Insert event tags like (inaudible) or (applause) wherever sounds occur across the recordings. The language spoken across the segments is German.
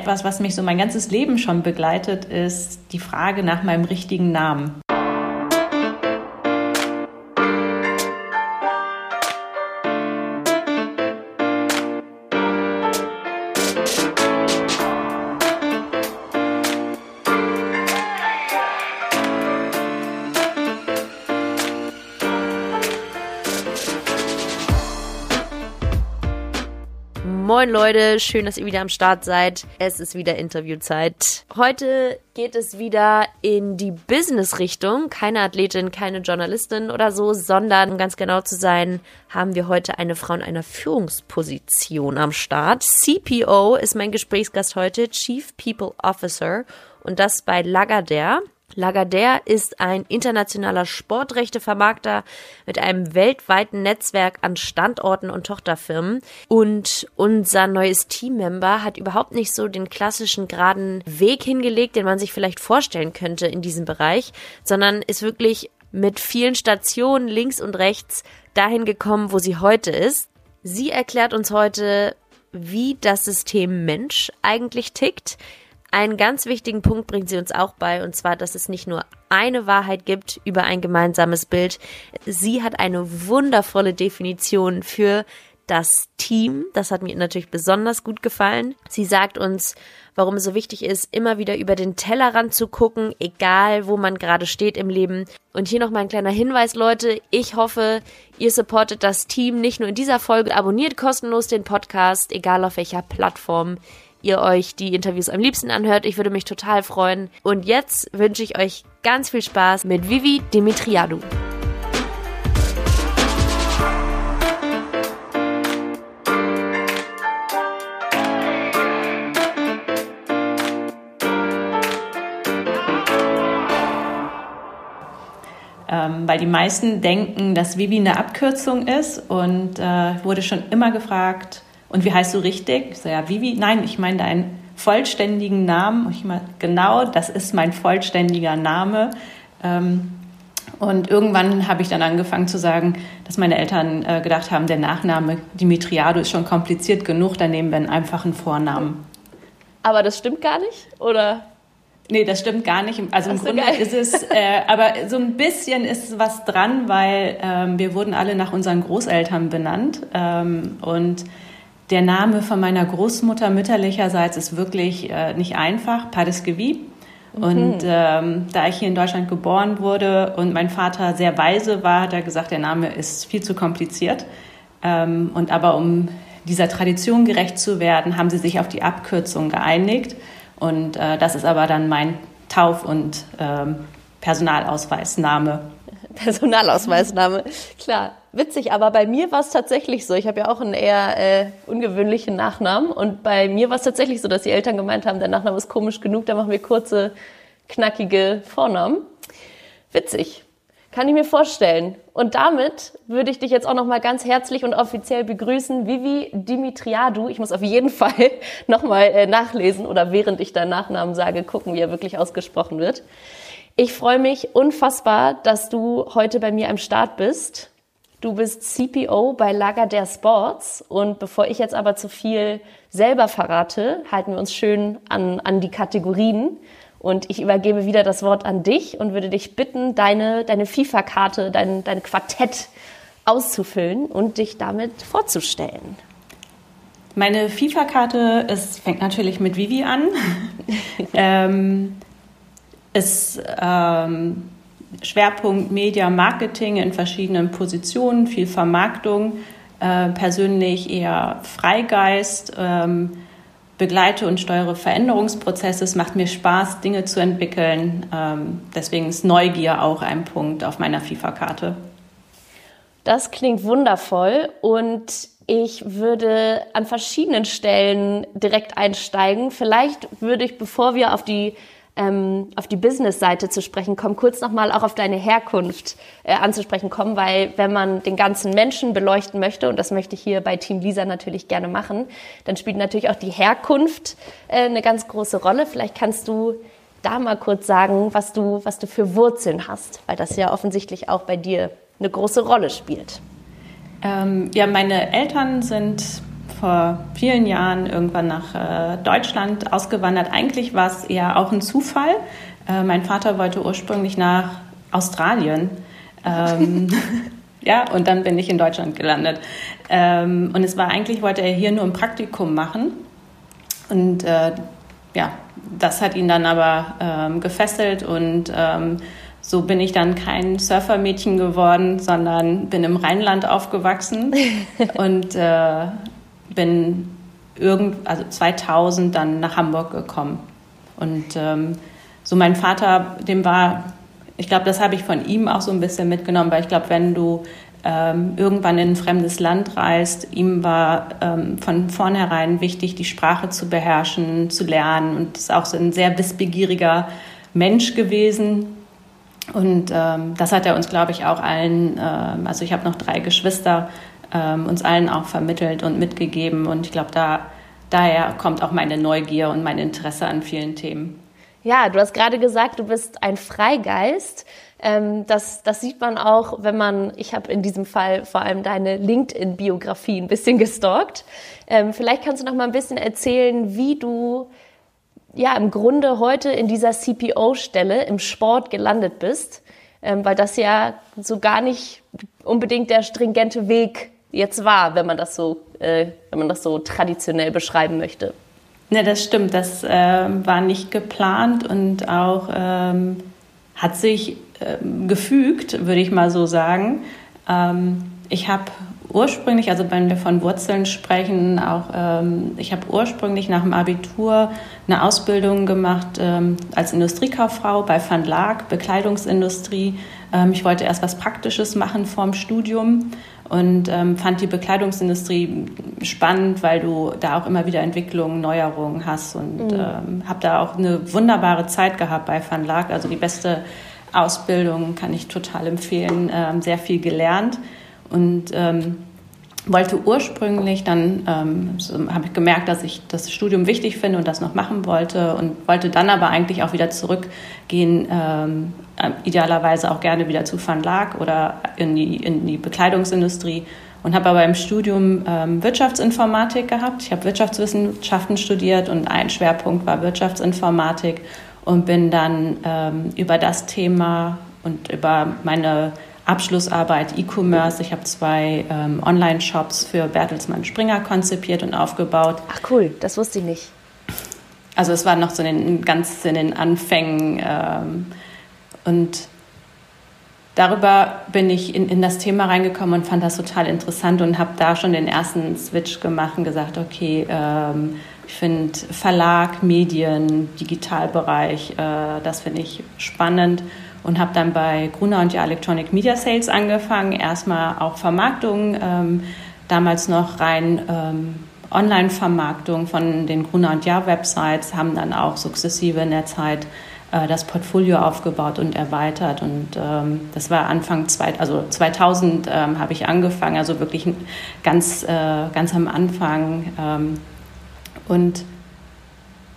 etwas, was mich so mein ganzes Leben schon begleitet, ist die Frage nach meinem richtigen Namen. Moin Leute, schön, dass ihr wieder am Start seid. Es ist wieder Interviewzeit. Heute geht es wieder in die Business-Richtung. Keine Athletin, keine Journalistin oder so, sondern um ganz genau zu sein, haben wir heute eine Frau in einer Führungsposition am Start. CPO ist mein Gesprächsgast heute, Chief People Officer und das bei Lagardère. Lagardère ist ein internationaler Sportrechtevermarkter mit einem weltweiten Netzwerk an Standorten und Tochterfirmen. Und unser neues Teammember hat überhaupt nicht so den klassischen geraden Weg hingelegt, den man sich vielleicht vorstellen könnte in diesem Bereich, sondern ist wirklich mit vielen Stationen links und rechts dahin gekommen, wo sie heute ist. Sie erklärt uns heute, wie das System Mensch eigentlich tickt, einen ganz wichtigen Punkt bringt sie uns auch bei, und zwar, dass es nicht nur eine Wahrheit gibt über ein gemeinsames Bild. Sie hat eine wundervolle Definition für das Team. Das hat mir natürlich besonders gut gefallen. Sie sagt uns, warum es so wichtig ist, immer wieder über den Tellerrand zu gucken, egal wo man gerade steht im Leben. Und hier noch mal ein kleiner Hinweis, Leute. Ich hoffe, ihr supportet das Team nicht nur in dieser Folge, abonniert kostenlos den Podcast, egal auf welcher Plattform ihr euch die Interviews am liebsten anhört. Ich würde mich total freuen. Und jetzt wünsche ich euch ganz viel Spaß mit Vivi Dimitriadou. Ähm, weil die meisten denken, dass Vivi eine Abkürzung ist und äh, wurde schon immer gefragt, und wie heißt du richtig? Ich so, ja, Vivi. Nein, ich meine deinen vollständigen Namen. Und ich meine, genau, das ist mein vollständiger Name. Ähm, und irgendwann habe ich dann angefangen zu sagen, dass meine Eltern äh, gedacht haben, der Nachname Dimitriado ist schon kompliziert genug, dann nehmen wir einen einfachen Vornamen. Aber das stimmt gar nicht, oder? Nee, das stimmt gar nicht. Also im so Grunde geil. ist es, äh, aber so ein bisschen ist was dran, weil ähm, wir wurden alle nach unseren Großeltern benannt ähm, und der Name von meiner Großmutter mütterlicherseits ist wirklich äh, nicht einfach, Padeskevi. Mhm. Und ähm, da ich hier in Deutschland geboren wurde und mein Vater sehr weise war, hat er gesagt, der Name ist viel zu kompliziert. Ähm, und aber um dieser Tradition gerecht zu werden, haben sie sich auf die Abkürzung geeinigt. Und äh, das ist aber dann mein Tauf- und ähm, Personalausweisname. (laughs) Personalausweisname, klar. Witzig, aber bei mir war es tatsächlich so. Ich habe ja auch einen eher äh, ungewöhnlichen Nachnamen und bei mir war es tatsächlich so, dass die Eltern gemeint haben, der Nachname ist komisch genug, da machen wir kurze, knackige Vornamen. Witzig. Kann ich mir vorstellen. Und damit würde ich dich jetzt auch nochmal ganz herzlich und offiziell begrüßen, Vivi Dimitriadou. Ich muss auf jeden (laughs) Fall nochmal äh, nachlesen oder während ich deinen Nachnamen sage, gucken, wie er wirklich ausgesprochen wird. Ich freue mich unfassbar, dass du heute bei mir am Start bist. Du bist CPO bei Lager der Sports und bevor ich jetzt aber zu viel selber verrate, halten wir uns schön an, an die Kategorien und ich übergebe wieder das Wort an dich und würde dich bitten, deine, deine FIFA-Karte, dein, dein Quartett auszufüllen und dich damit vorzustellen. Meine FIFA-Karte fängt natürlich mit Vivi an. (laughs) ähm, ist ähm, Schwerpunkt Media Marketing in verschiedenen Positionen, viel Vermarktung, äh, persönlich eher Freigeist, ähm, begleite und steuere Veränderungsprozesse. Es macht mir Spaß, Dinge zu entwickeln. Ähm, deswegen ist Neugier auch ein Punkt auf meiner FIFA-Karte. Das klingt wundervoll und ich würde an verschiedenen Stellen direkt einsteigen. Vielleicht würde ich, bevor wir auf die ähm, auf die Business-Seite zu sprechen kommen, kurz nochmal auch auf deine Herkunft äh, anzusprechen kommen, weil wenn man den ganzen Menschen beleuchten möchte, und das möchte ich hier bei Team Lisa natürlich gerne machen, dann spielt natürlich auch die Herkunft äh, eine ganz große Rolle. Vielleicht kannst du da mal kurz sagen, was du, was du für Wurzeln hast, weil das ja offensichtlich auch bei dir eine große Rolle spielt. Ähm, ja, meine Eltern sind vor vielen Jahren irgendwann nach äh, Deutschland ausgewandert. Eigentlich war es eher auch ein Zufall. Äh, mein Vater wollte ursprünglich nach Australien. Ähm, (laughs) ja, und dann bin ich in Deutschland gelandet. Ähm, und es war eigentlich, wollte er hier nur ein Praktikum machen. Und äh, ja, das hat ihn dann aber ähm, gefesselt und ähm, so bin ich dann kein Surfermädchen geworden, sondern bin im Rheinland aufgewachsen (laughs) und äh, bin irgend, also 2000 dann nach Hamburg gekommen. Und ähm, so mein Vater, dem war, ich glaube, das habe ich von ihm auch so ein bisschen mitgenommen, weil ich glaube, wenn du ähm, irgendwann in ein fremdes Land reist, ihm war ähm, von vornherein wichtig, die Sprache zu beherrschen, zu lernen und ist auch so ein sehr wissbegieriger Mensch gewesen und ähm, das hat er uns, glaube ich, auch allen, ähm, also ich habe noch drei Geschwister, ähm, uns allen auch vermittelt und mitgegeben. Und ich glaube, da, daher kommt auch meine Neugier und mein Interesse an vielen Themen. Ja, du hast gerade gesagt, du bist ein Freigeist. Ähm, das, das sieht man auch, wenn man, ich habe in diesem Fall vor allem deine LinkedIn-Biografie ein bisschen gestalkt. Ähm, vielleicht kannst du noch mal ein bisschen erzählen, wie du ja im Grunde heute in dieser CPO-Stelle im Sport gelandet bist, ähm, weil das ja so gar nicht unbedingt der stringente Weg jetzt war, wenn man das so, äh, wenn man das so traditionell beschreiben möchte. Ne, das stimmt. Das äh, war nicht geplant und auch ähm, hat sich ähm, gefügt, würde ich mal so sagen. Ähm, ich habe ursprünglich, also wenn wir von Wurzeln sprechen, auch ähm, ich habe ursprünglich nach dem Abitur eine Ausbildung gemacht ähm, als Industriekauffrau bei Van Laak, Bekleidungsindustrie. Ähm, ich wollte erst was Praktisches machen vorm Studium und ähm, fand die Bekleidungsindustrie spannend, weil du da auch immer wieder Entwicklungen, Neuerungen hast und mhm. Ähm, habe da auch eine wunderbare Zeit gehabt bei Van Laak, also die beste Ausbildung kann ich total empfehlen, ähm, sehr viel gelernt. Und ähm, wollte ursprünglich, dann ähm, so, habe ich gemerkt, dass ich das Studium wichtig finde und das noch machen wollte und wollte dann aber eigentlich auch wieder zurückgehen, ähm, äh, idealerweise auch gerne wieder zu Van Laak oder in die, in die Bekleidungsindustrie und habe aber im Studium ähm, Wirtschaftsinformatik gehabt. Ich habe Wirtschaftswissenschaften studiert und ein Schwerpunkt war Wirtschaftsinformatik und bin dann ähm, über das Thema und über meine Abschlussarbeit E-Commerce. Ich habe zwei ähm, Online-Shops für Bertelsmann Springer konzipiert und aufgebaut. Ach cool, das wusste ich nicht. Also es war noch so in den, ganz in den Anfängen ähm, und darüber bin ich in, in das Thema reingekommen und fand das total interessant und habe da schon den ersten Switch gemacht und gesagt, okay, ähm, ich finde Verlag, Medien, Digitalbereich, äh, das finde ich spannend und habe dann bei Gruner und Ja Electronic Media Sales angefangen. Erstmal auch Vermarktung, ähm, damals noch rein ähm, Online-Vermarktung von den Gruner und Ja Websites, haben dann auch sukzessive in der Zeit äh, das Portfolio aufgebaut und erweitert. Und ähm, das war Anfang zwei, also 2000 ähm, habe ich angefangen, also wirklich ganz, äh, ganz am Anfang. Ähm, und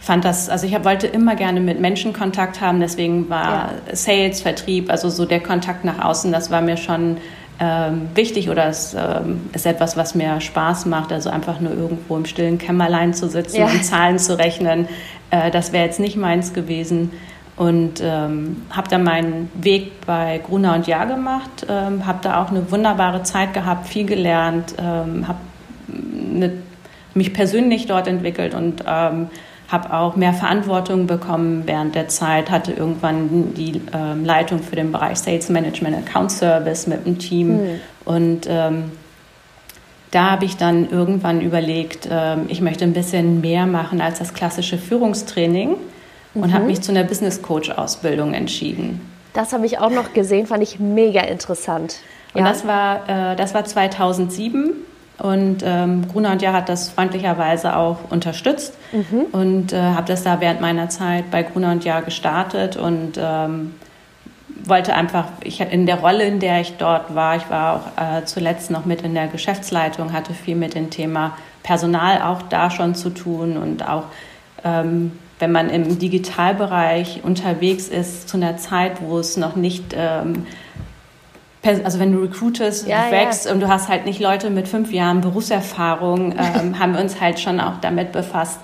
fand das, also ich hab, wollte immer gerne mit Menschen Kontakt haben, deswegen war ja. Sales, Vertrieb, also so der Kontakt nach außen, das war mir schon ähm, wichtig oder es ähm, ist etwas, was mir Spaß macht, also einfach nur irgendwo im stillen Kämmerlein zu sitzen ja. und Zahlen zu rechnen, äh, das wäre jetzt nicht meins gewesen. Und ähm, habe dann meinen Weg bei Gruner und Jahr gemacht, ähm, habe da auch eine wunderbare Zeit gehabt, viel gelernt, ähm, habe mich persönlich dort entwickelt und ähm, habe auch mehr Verantwortung bekommen während der Zeit, hatte irgendwann die ähm, Leitung für den Bereich Sales Management Account Service mit dem Team mhm. und ähm, da habe ich dann irgendwann überlegt, äh, ich möchte ein bisschen mehr machen als das klassische Führungstraining und mhm. habe mich zu einer Business Coach Ausbildung entschieden. Das habe ich auch noch gesehen, fand ich mega interessant. Und ja. das war äh, das war 2007 und ähm, Gruner und Jahr hat das freundlicherweise auch unterstützt mhm. und äh, habe das da während meiner Zeit bei Gruner und Jahr gestartet und ähm, wollte einfach, ich in der Rolle, in der ich dort war, ich war auch äh, zuletzt noch mit in der Geschäftsleitung, hatte viel mit dem Thema Personal auch da schon zu tun und auch ähm, wenn man im Digitalbereich unterwegs ist, zu einer Zeit, wo es noch nicht ähm, also wenn du recruitest, ja, du wächst ja. und du hast halt nicht Leute mit fünf Jahren Berufserfahrung, (laughs) ähm, haben wir uns halt schon auch damit befasst,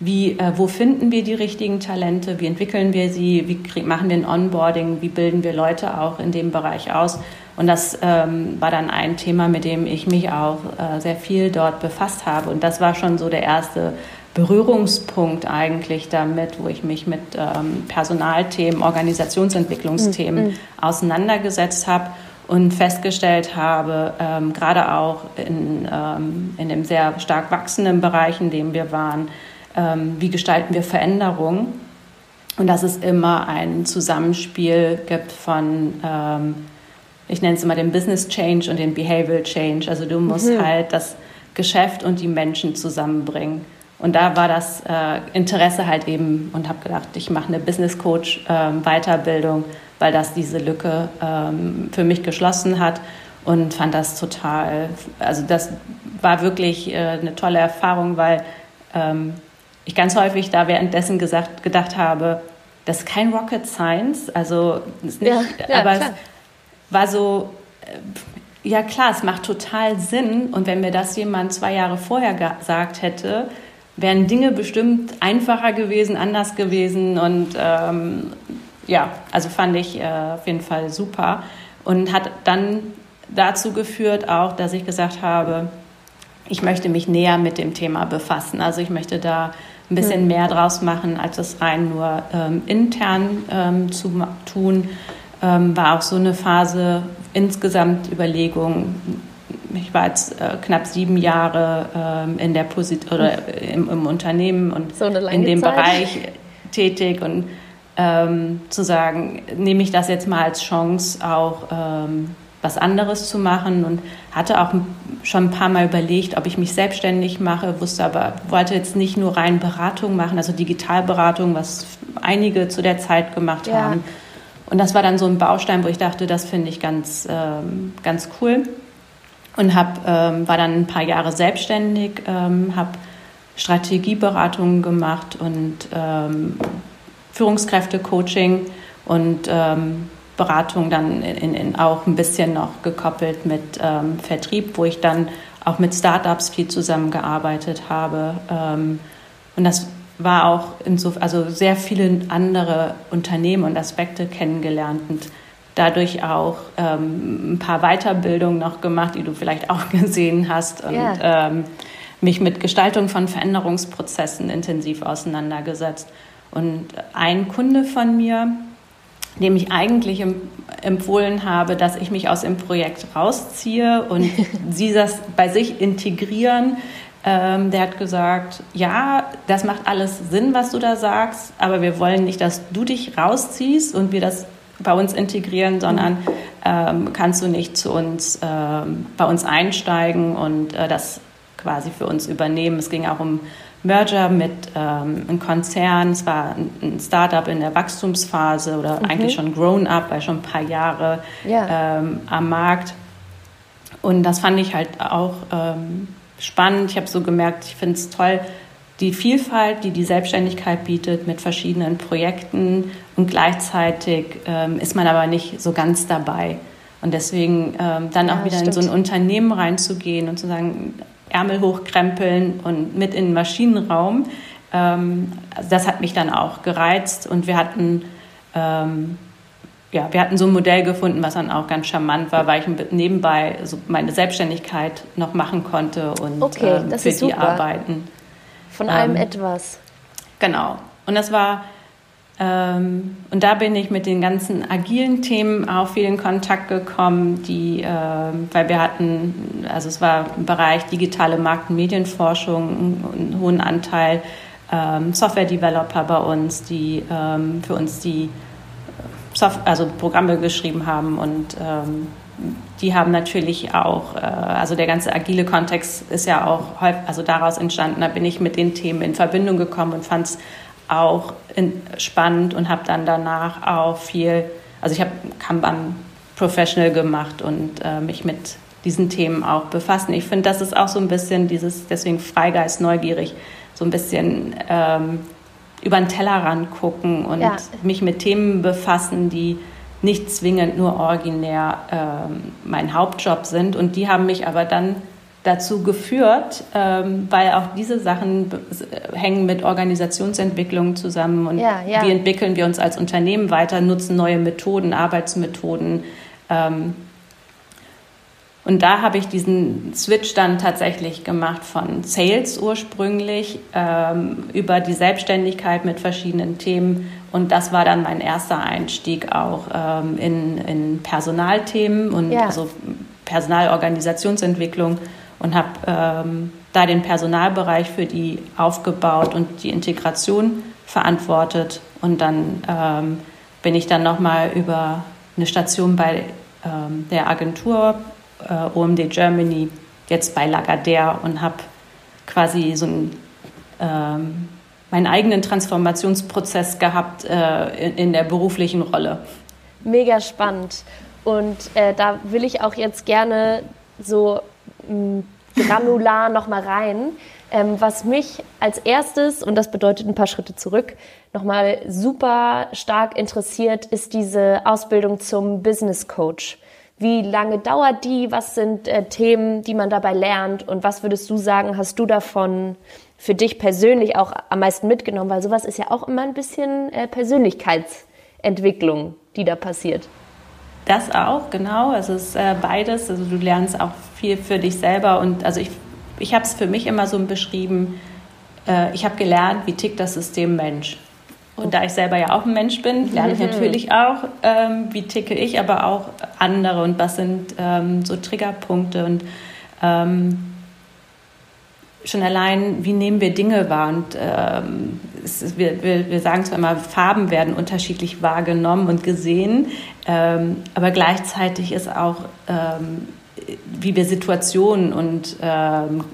wie, äh, wo finden wir die richtigen Talente, wie entwickeln wir sie, wie krieg, machen wir ein Onboarding, wie bilden wir Leute auch in dem Bereich aus. Und das ähm, war dann ein Thema, mit dem ich mich auch äh, sehr viel dort befasst habe. Und das war schon so der erste Berührungspunkt eigentlich damit, wo ich mich mit ähm, Personalthemen, Organisationsentwicklungsthemen mhm. auseinandergesetzt habe und festgestellt habe, ähm, gerade auch in, ähm, in dem sehr stark wachsenden Bereich, in dem wir waren, ähm, wie gestalten wir Veränderung und dass es immer ein Zusammenspiel gibt von, ähm, ich nenne es immer den Business Change und den Behavioral Change. Also du musst mhm. halt das Geschäft und die Menschen zusammenbringen. Und da war das äh, Interesse halt eben und habe gedacht, ich mache eine Business Coach ähm, Weiterbildung, weil das diese Lücke ähm, für mich geschlossen hat und fand das total, also das war wirklich äh, eine tolle Erfahrung, weil ähm, ich ganz häufig da währenddessen gesagt, gedacht habe, das ist kein Rocket Science, also ist nicht, ja, ja, aber klar. es war so, äh, ja klar, es macht total Sinn und wenn mir das jemand zwei Jahre vorher gesagt hätte, wären Dinge bestimmt einfacher gewesen, anders gewesen und ähm, ja, also fand ich äh, auf jeden Fall super und hat dann dazu geführt auch, dass ich gesagt habe, ich möchte mich näher mit dem Thema befassen. Also ich möchte da ein bisschen hm. mehr draus machen, als es rein nur ähm, intern ähm, zu tun. Ähm, war auch so eine Phase insgesamt Überlegung. Ich war jetzt äh, knapp sieben Jahre ähm, in der Position oder im, im, Unternehmen und so in dem Zeit. Bereich tätig und ähm, zu sagen, nehme ich das jetzt mal als Chance auch ähm, was anderes zu machen und hatte auch schon ein paar Mal überlegt, ob ich mich selbstständig mache, wusste aber, wollte jetzt nicht nur rein Beratung machen, also Digitalberatung, was einige zu der Zeit gemacht ja. haben. Und das war dann so ein Baustein, wo ich dachte, das finde ich ganz, ähm, ganz cool. Und hab, ähm, war dann ein paar Jahre selbstständig, ähm, habe Strategieberatungen gemacht und ähm, Führungskräfte-Coaching und ähm, Beratung dann in, in auch ein bisschen noch gekoppelt mit ähm, Vertrieb, wo ich dann auch mit Startups viel zusammengearbeitet habe. Ähm, und das war auch in so, also sehr viele andere Unternehmen und Aspekte kennengelernt und dadurch auch ähm, ein paar Weiterbildungen noch gemacht, die du vielleicht auch (laughs) gesehen hast und yeah. ähm, mich mit Gestaltung von Veränderungsprozessen intensiv auseinandergesetzt. Und ein Kunde von mir, dem ich eigentlich empfohlen habe, dass ich mich aus dem Projekt rausziehe und (laughs) sie das bei sich integrieren. Ähm, der hat gesagt, ja, das macht alles Sinn, was du da sagst, aber wir wollen nicht, dass du dich rausziehst und wir das bei uns integrieren, sondern ähm, kannst du nicht zu uns ähm, bei uns einsteigen und äh, das quasi für uns übernehmen. Es ging auch um Merger mit ähm, einem Konzern. Es war ein Startup in der Wachstumsphase oder mhm. eigentlich schon grown up, weil schon ein paar Jahre ja. ähm, am Markt. Und das fand ich halt auch ähm, spannend. Ich habe so gemerkt, ich finde es toll, die Vielfalt, die die Selbstständigkeit bietet mit verschiedenen Projekten und gleichzeitig ähm, ist man aber nicht so ganz dabei. Und deswegen ähm, dann auch wieder stimmt. in so ein Unternehmen reinzugehen und zu sagen, Ärmel hochkrempeln und mit in den Maschinenraum. Ähm, also das hat mich dann auch gereizt und wir hatten, ähm, ja, wir hatten so ein Modell gefunden, was dann auch ganz charmant war, weil ich nebenbei so meine Selbstständigkeit noch machen konnte und okay, ähm, für die super. arbeiten. Von allem ähm, etwas. Genau. Und das war ähm, und da bin ich mit den ganzen agilen Themen auch viel in Kontakt gekommen, die, äh, weil wir hatten, also es war im Bereich digitale Markt- und Medienforschung einen hohen Anteil ähm, Software-Developer bei uns, die ähm, für uns die Soft also Programme geschrieben haben und ähm, die haben natürlich auch, äh, also der ganze agile Kontext ist ja auch also daraus entstanden. Da bin ich mit den Themen in Verbindung gekommen und fand es auch in, spannend und habe dann danach auch viel, also ich habe Kanban Professional gemacht und äh, mich mit diesen Themen auch befassen. Ich finde, das ist auch so ein bisschen dieses, deswegen Freigeist, neugierig, so ein bisschen ähm, über den Tellerrand gucken und ja. mich mit Themen befassen, die nicht zwingend nur originär ähm, mein Hauptjob sind. Und die haben mich aber dann dazu geführt, ähm, weil auch diese Sachen hängen mit Organisationsentwicklung zusammen und ja, ja. wie entwickeln wir uns als Unternehmen weiter, nutzen neue Methoden, Arbeitsmethoden. Ähm, und da habe ich diesen Switch dann tatsächlich gemacht von Sales ursprünglich ähm, über die Selbstständigkeit mit verschiedenen Themen. Und das war dann mein erster Einstieg auch ähm, in, in Personalthemen und ja. also Personalorganisationsentwicklung und habe ähm, da den Personalbereich für die aufgebaut und die Integration verantwortet. Und dann ähm, bin ich dann nochmal über eine Station bei ähm, der Agentur äh, OMD Germany, jetzt bei Lagardère und habe quasi so einen, ähm, meinen eigenen Transformationsprozess gehabt äh, in, in, der beruflichen Rolle. Mega spannend. Und äh, da will ich auch jetzt gerne so granular nochmal rein. Ähm, was mich als erstes, und das bedeutet ein paar Schritte zurück, nochmal super stark interessiert, ist diese Ausbildung zum Business Coach. Wie lange dauert die? Was sind äh, Themen, die man dabei lernt? Und was würdest du sagen, hast du davon für dich persönlich auch am meisten mitgenommen? Weil sowas ist ja auch immer ein bisschen äh, Persönlichkeitsentwicklung, die da passiert. Das auch, genau. Also es ist äh, beides. Also du lernst auch viel für dich selber. Und also ich, ich habe es für mich immer so beschrieben, äh, ich habe gelernt, wie tickt das System Mensch. Und da ich selber ja auch ein Mensch bin, lerne ich mhm. natürlich auch, ähm, wie ticke ich, aber auch andere und was sind ähm, so Triggerpunkte und ähm, schon allein, wie nehmen wir Dinge wahr? Und ähm, ist, wir, wir, wir, sagen zwar immer, Farben werden unterschiedlich wahrgenommen und gesehen, ähm, aber gleichzeitig ist auch, ähm, wie wir Situationen und ähm,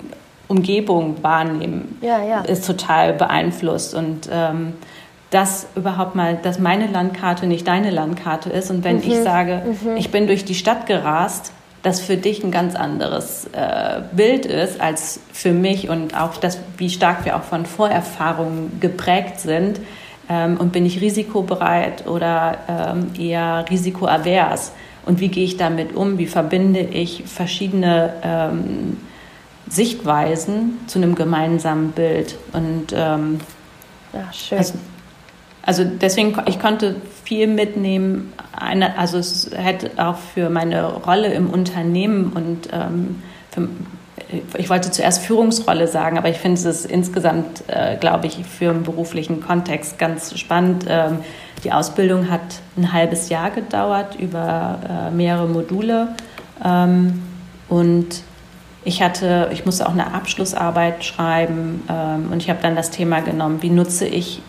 Umgebung wahrnehmen, ja, ja. ist total beeinflusst. Und ähm, dass überhaupt mal, dass meine Landkarte nicht deine Landkarte ist. Und wenn mhm. ich sage, mhm. ich bin durch die Stadt gerast, das für dich ein ganz anderes äh, Bild ist als für mich und auch das, wie stark wir auch von Vorerfahrungen geprägt sind. Ähm, und bin ich risikobereit oder ähm, eher risikoavers? Und wie gehe ich damit um? Wie verbinde ich verschiedene ähm, Sichtweisen zu einem gemeinsamen Bild? Und ähm, ja, schön. Also, also deswegen, ich konnte viel mitnehmen. Eine, also es hätte auch für meine Rolle im Unternehmen und ähm, für, ich wollte zuerst Führungsrolle sagen, aber ich finde es insgesamt, äh, glaube ich, für einen beruflichen Kontext ganz spannend. Ähm, die Ausbildung hat ein halbes Jahr gedauert über äh, mehrere Module ähm, und ich hatte, ich musste auch eine Abschlussarbeit schreiben ähm, und ich habe dann das Thema genommen, wie nutze ich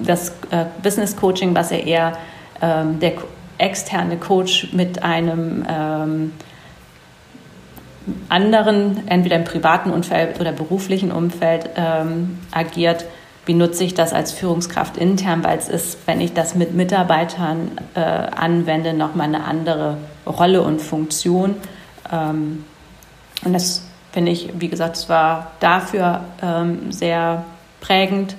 das äh, Business Coaching, was ja eher ähm, der externe Coach mit einem ähm, anderen, entweder im privaten Umfeld oder beruflichen Umfeld ähm, agiert, wie nutze ich das als Führungskraft intern, weil es ist, wenn ich das mit Mitarbeitern äh, anwende, nochmal eine andere Rolle und Funktion. Ähm, und das finde ich, wie gesagt, es war dafür ähm, sehr prägend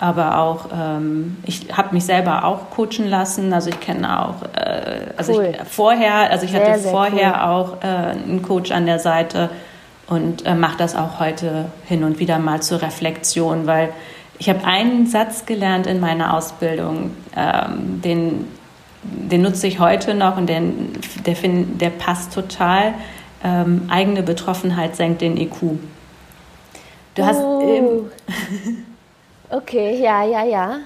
aber auch ähm, ich habe mich selber auch coachen lassen. Also ich kenne auch, äh, also cool. ich, vorher, also ich sehr, hatte vorher cool. auch äh, einen Coach an der Seite und äh, mache das auch heute hin und wieder mal zur Reflexion, weil ich habe einen Satz gelernt in meiner Ausbildung, ähm, den, den nutze ich heute noch und den, der, find, der passt total. Ähm, eigene Betroffenheit senkt den IQ. Du hast oh. (laughs) Okay, ja, ja, ja.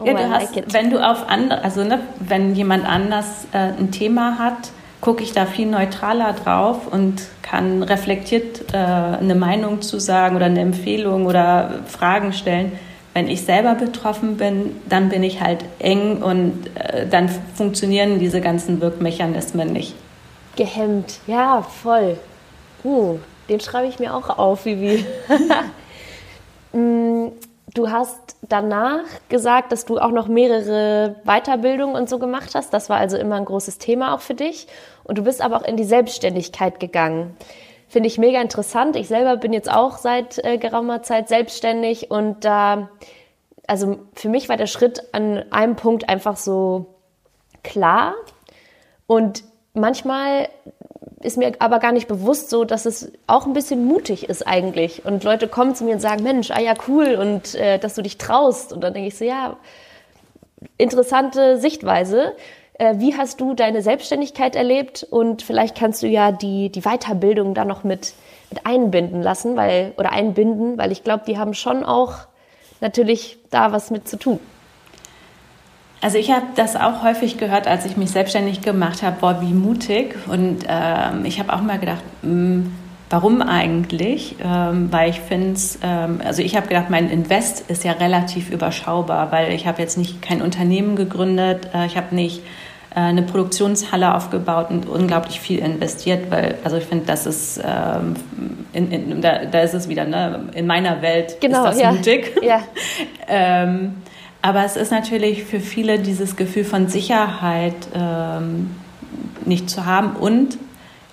Oh, ja, du hast, wenn du auf andere, also ne, wenn jemand anders äh, ein Thema hat, gucke ich da viel neutraler drauf und kann reflektiert äh, eine Meinung zu sagen oder eine Empfehlung oder Fragen stellen. Wenn ich selber betroffen bin, dann bin ich halt eng und äh, dann funktionieren diese ganzen Wirkmechanismen nicht. Gehemmt, ja, voll. Uh, den schreibe ich mir auch auf, Vivi. (laughs) Du hast danach gesagt, dass du auch noch mehrere Weiterbildungen und so gemacht hast. Das war also immer ein großes Thema auch für dich. Und du bist aber auch in die Selbstständigkeit gegangen. Finde ich mega interessant. Ich selber bin jetzt auch seit äh, geraumer Zeit selbstständig und da, äh, also für mich war der Schritt an einem Punkt einfach so klar und manchmal ist mir aber gar nicht bewusst so, dass es auch ein bisschen mutig ist eigentlich. Und Leute kommen zu mir und sagen, Mensch, ah ja, cool und äh, dass du dich traust. Und dann denke ich so, ja, interessante Sichtweise. Äh, wie hast du deine Selbstständigkeit erlebt? Und vielleicht kannst du ja die, die Weiterbildung da noch mit, mit einbinden lassen, weil, oder einbinden, weil ich glaube, die haben schon auch natürlich da was mit zu tun. Also ich habe das auch häufig gehört, als ich mich selbstständig gemacht habe, boah, wie mutig. Und ähm, ich habe auch mal gedacht, mh, hm, warum eigentlich? Ähm, weil ich finde es, ähm, also ich habe gedacht, mein Invest ist ja relativ überschaubar, weil ich habe jetzt nicht kein Unternehmen gegründet, äh, ich habe nicht äh, eine Produktionshalle aufgebaut und unglaublich viel investiert, weil, also ich finde, das ist, ähm, in, in, da, da, ist es wieder, ne? in meiner Welt genau, ist das ja. mutig. Ja. (laughs) aber es ist natürlich für viele dieses Gefühl von Sicherheit ähm, nicht zu haben. Und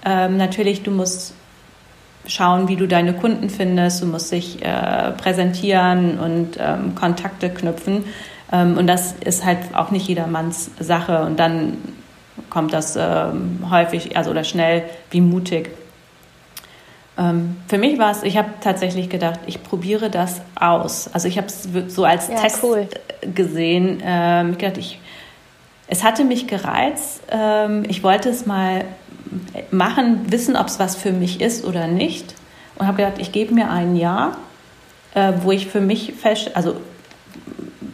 ähm, natürlich, du musst schauen, wie du deine Kunden findest. Du musst dich äh, präsentieren und ähm, Kontakte knüpfen. Ähm, und das ist halt auch nicht jedermanns Sache. Und dann kommt das ähm, häufig, also oder schnell wie mutig. Ähm, für mich war es, ich habe tatsächlich gedacht, ich probiere das aus. Also ich habe es so als ja, Test cool. gesehen. Ähm, ich gedacht, ich, es hatte mich gereizt. Ähm, ich wollte es mal machen, wissen, ob es was für mich ist oder nicht. Und habe gedacht, ich gebe mir ein Jahr, äh, wo ich für mich fest, also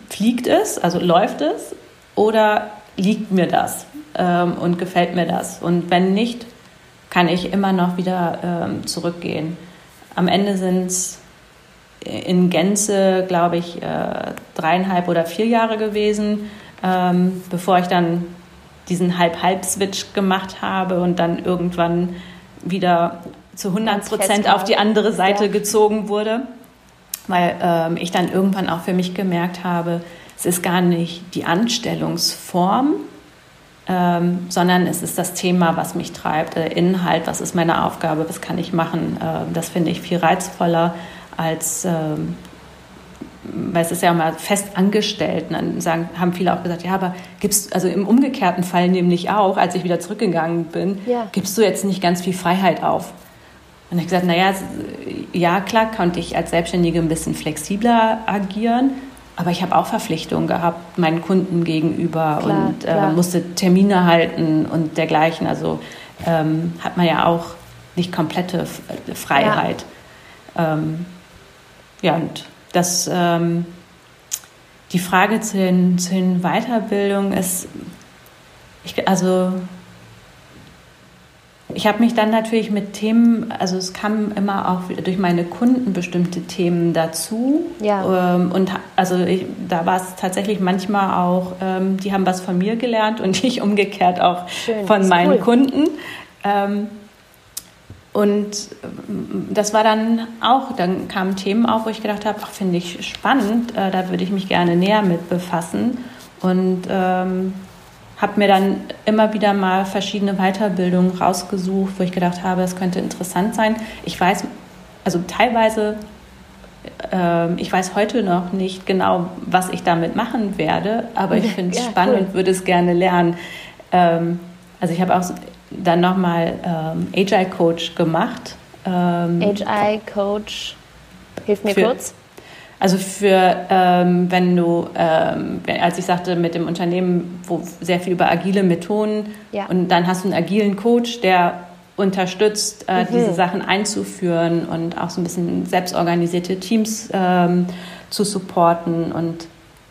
fliegt es, also läuft es oder liegt mir das ähm, und gefällt mir das. Und wenn nicht, kann ich immer noch wieder ähm, zurückgehen. Am Ende sind es in Gänze, glaube ich, äh, dreieinhalb oder vier Jahre gewesen, ähm, bevor ich dann diesen Halb-Halb-Switch gemacht habe und dann irgendwann wieder zu 100 Prozent auf die andere Seite ja. gezogen wurde, weil ähm, ich dann irgendwann auch für mich gemerkt habe, es ist gar nicht die Anstellungsform, ähm, sondern es ist das Thema, was mich treibt, der Inhalt, was ist meine Aufgabe, was kann ich machen. Äh, das finde ich viel reizvoller als, ähm, weil es ist ja immer fest angestellt. Und dann sagen, haben viele auch gesagt, ja, aber gibst also im umgekehrten Fall nämlich auch, als ich wieder zurückgegangen bin, ja. gibst du jetzt nicht ganz viel Freiheit auf. Und ich gesagt, naja, ja, klar konnte ich als Selbstständige ein bisschen flexibler agieren, aber ich habe auch Verpflichtungen gehabt meinen Kunden gegenüber klar, und äh, musste Termine halten und dergleichen. Also ähm, hat man ja auch nicht komplette äh, Freiheit. Ja, ähm, ja und das, ähm, die Frage zu den, zu den Weiterbildungen ist, ich, also ich habe mich dann natürlich mit Themen, also es kamen immer auch durch meine Kunden bestimmte Themen dazu. Ja. Ähm, und also ich, da war es tatsächlich manchmal auch, ähm, die haben was von mir gelernt und ich umgekehrt auch Schön, von meinen cool. Kunden. Ähm, und das war dann auch, dann kamen Themen auf, wo ich gedacht habe, ach, finde ich spannend, äh, da würde ich mich gerne näher mit befassen. Und ähm, habe mir dann immer wieder mal verschiedene Weiterbildungen rausgesucht, wo ich gedacht habe, es könnte interessant sein. Ich weiß, also teilweise, äh, ich weiß heute noch nicht genau, was ich damit machen werde, aber ich finde es ja, spannend cool. und würde es gerne lernen. Ähm, also ich habe auch dann nochmal ähm, Agile Coach gemacht. Ähm, Agile Coach, hilf mir kurz. Also für, ähm, wenn du, ähm, als ich sagte, mit dem Unternehmen, wo sehr viel über agile Methoden ja. und dann hast du einen agilen Coach, der unterstützt, äh, mhm. diese Sachen einzuführen und auch so ein bisschen selbstorganisierte Teams ähm, zu supporten und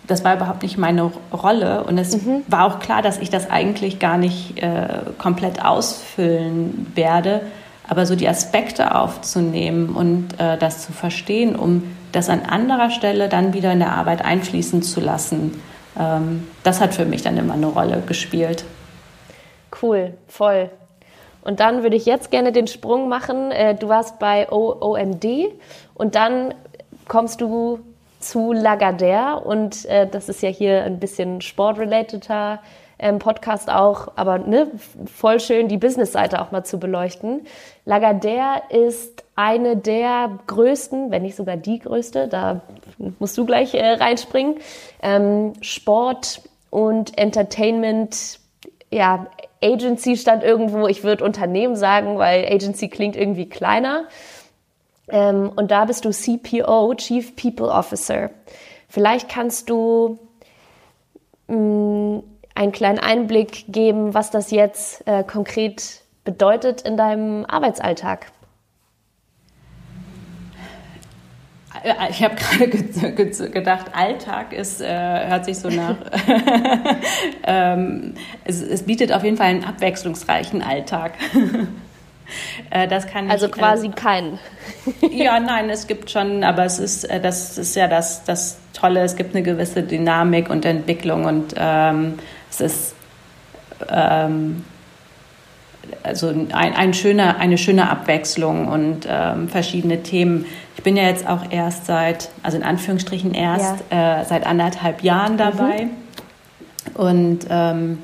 das war überhaupt nicht meine Rolle und es mhm. war auch klar, dass ich das eigentlich gar nicht äh, komplett ausfüllen werde, aber so die Aspekte aufzunehmen und äh, das zu verstehen, um das an anderer Stelle dann wieder in der Arbeit einfließen zu lassen. Ähm, das hat für mich dann immer eine Rolle gespielt. Cool, voll. Und dann würde ich jetzt gerne den Sprung machen. Äh, du warst bei OMD und dann kommst du zu Lagardère und äh, das ist ja hier ein bisschen sportrelateter ähm, Podcast auch, aber ne, voll schön die Business-Seite auch mal zu beleuchten. Lagardère ist eine der größten, wenn nicht sogar die größte, da musst du gleich äh, reinspringen, ähm, Sport- und Entertainment- ja, Agency stand irgendwo, ich würde Unternehmen sagen, weil Agency klingt irgendwie kleiner. Ähm, und da bist du CPO, Chief People Officer. Vielleicht kannst du mh, mm, einen kleinen Einblick geben, was das jetzt äh, konkret bedeutet in deinem Arbeitsalltag. Äh, ich habe gerade (laughs) gedacht, Alltag ist, äh, hört sich so nach. (laughs) ähm, es, es, bietet auf jeden Fall einen abwechslungsreichen Alltag. (laughs) äh, das kann also ich, äh, quasi äh, keinen. ja, nein, es gibt schon, aber es ist, äh, das ist ja das, das Tolle. Es gibt eine gewisse Dynamik und Entwicklung und ähm, es ist ähm, also ein, ein schöner, eine schöne Abwechslung und ähm, verschiedene Themen. Ich bin ja jetzt auch erst seit, also in Anführungsstrichen erst, ja. äh, seit anderthalb Jahren dabei mhm. und ähm,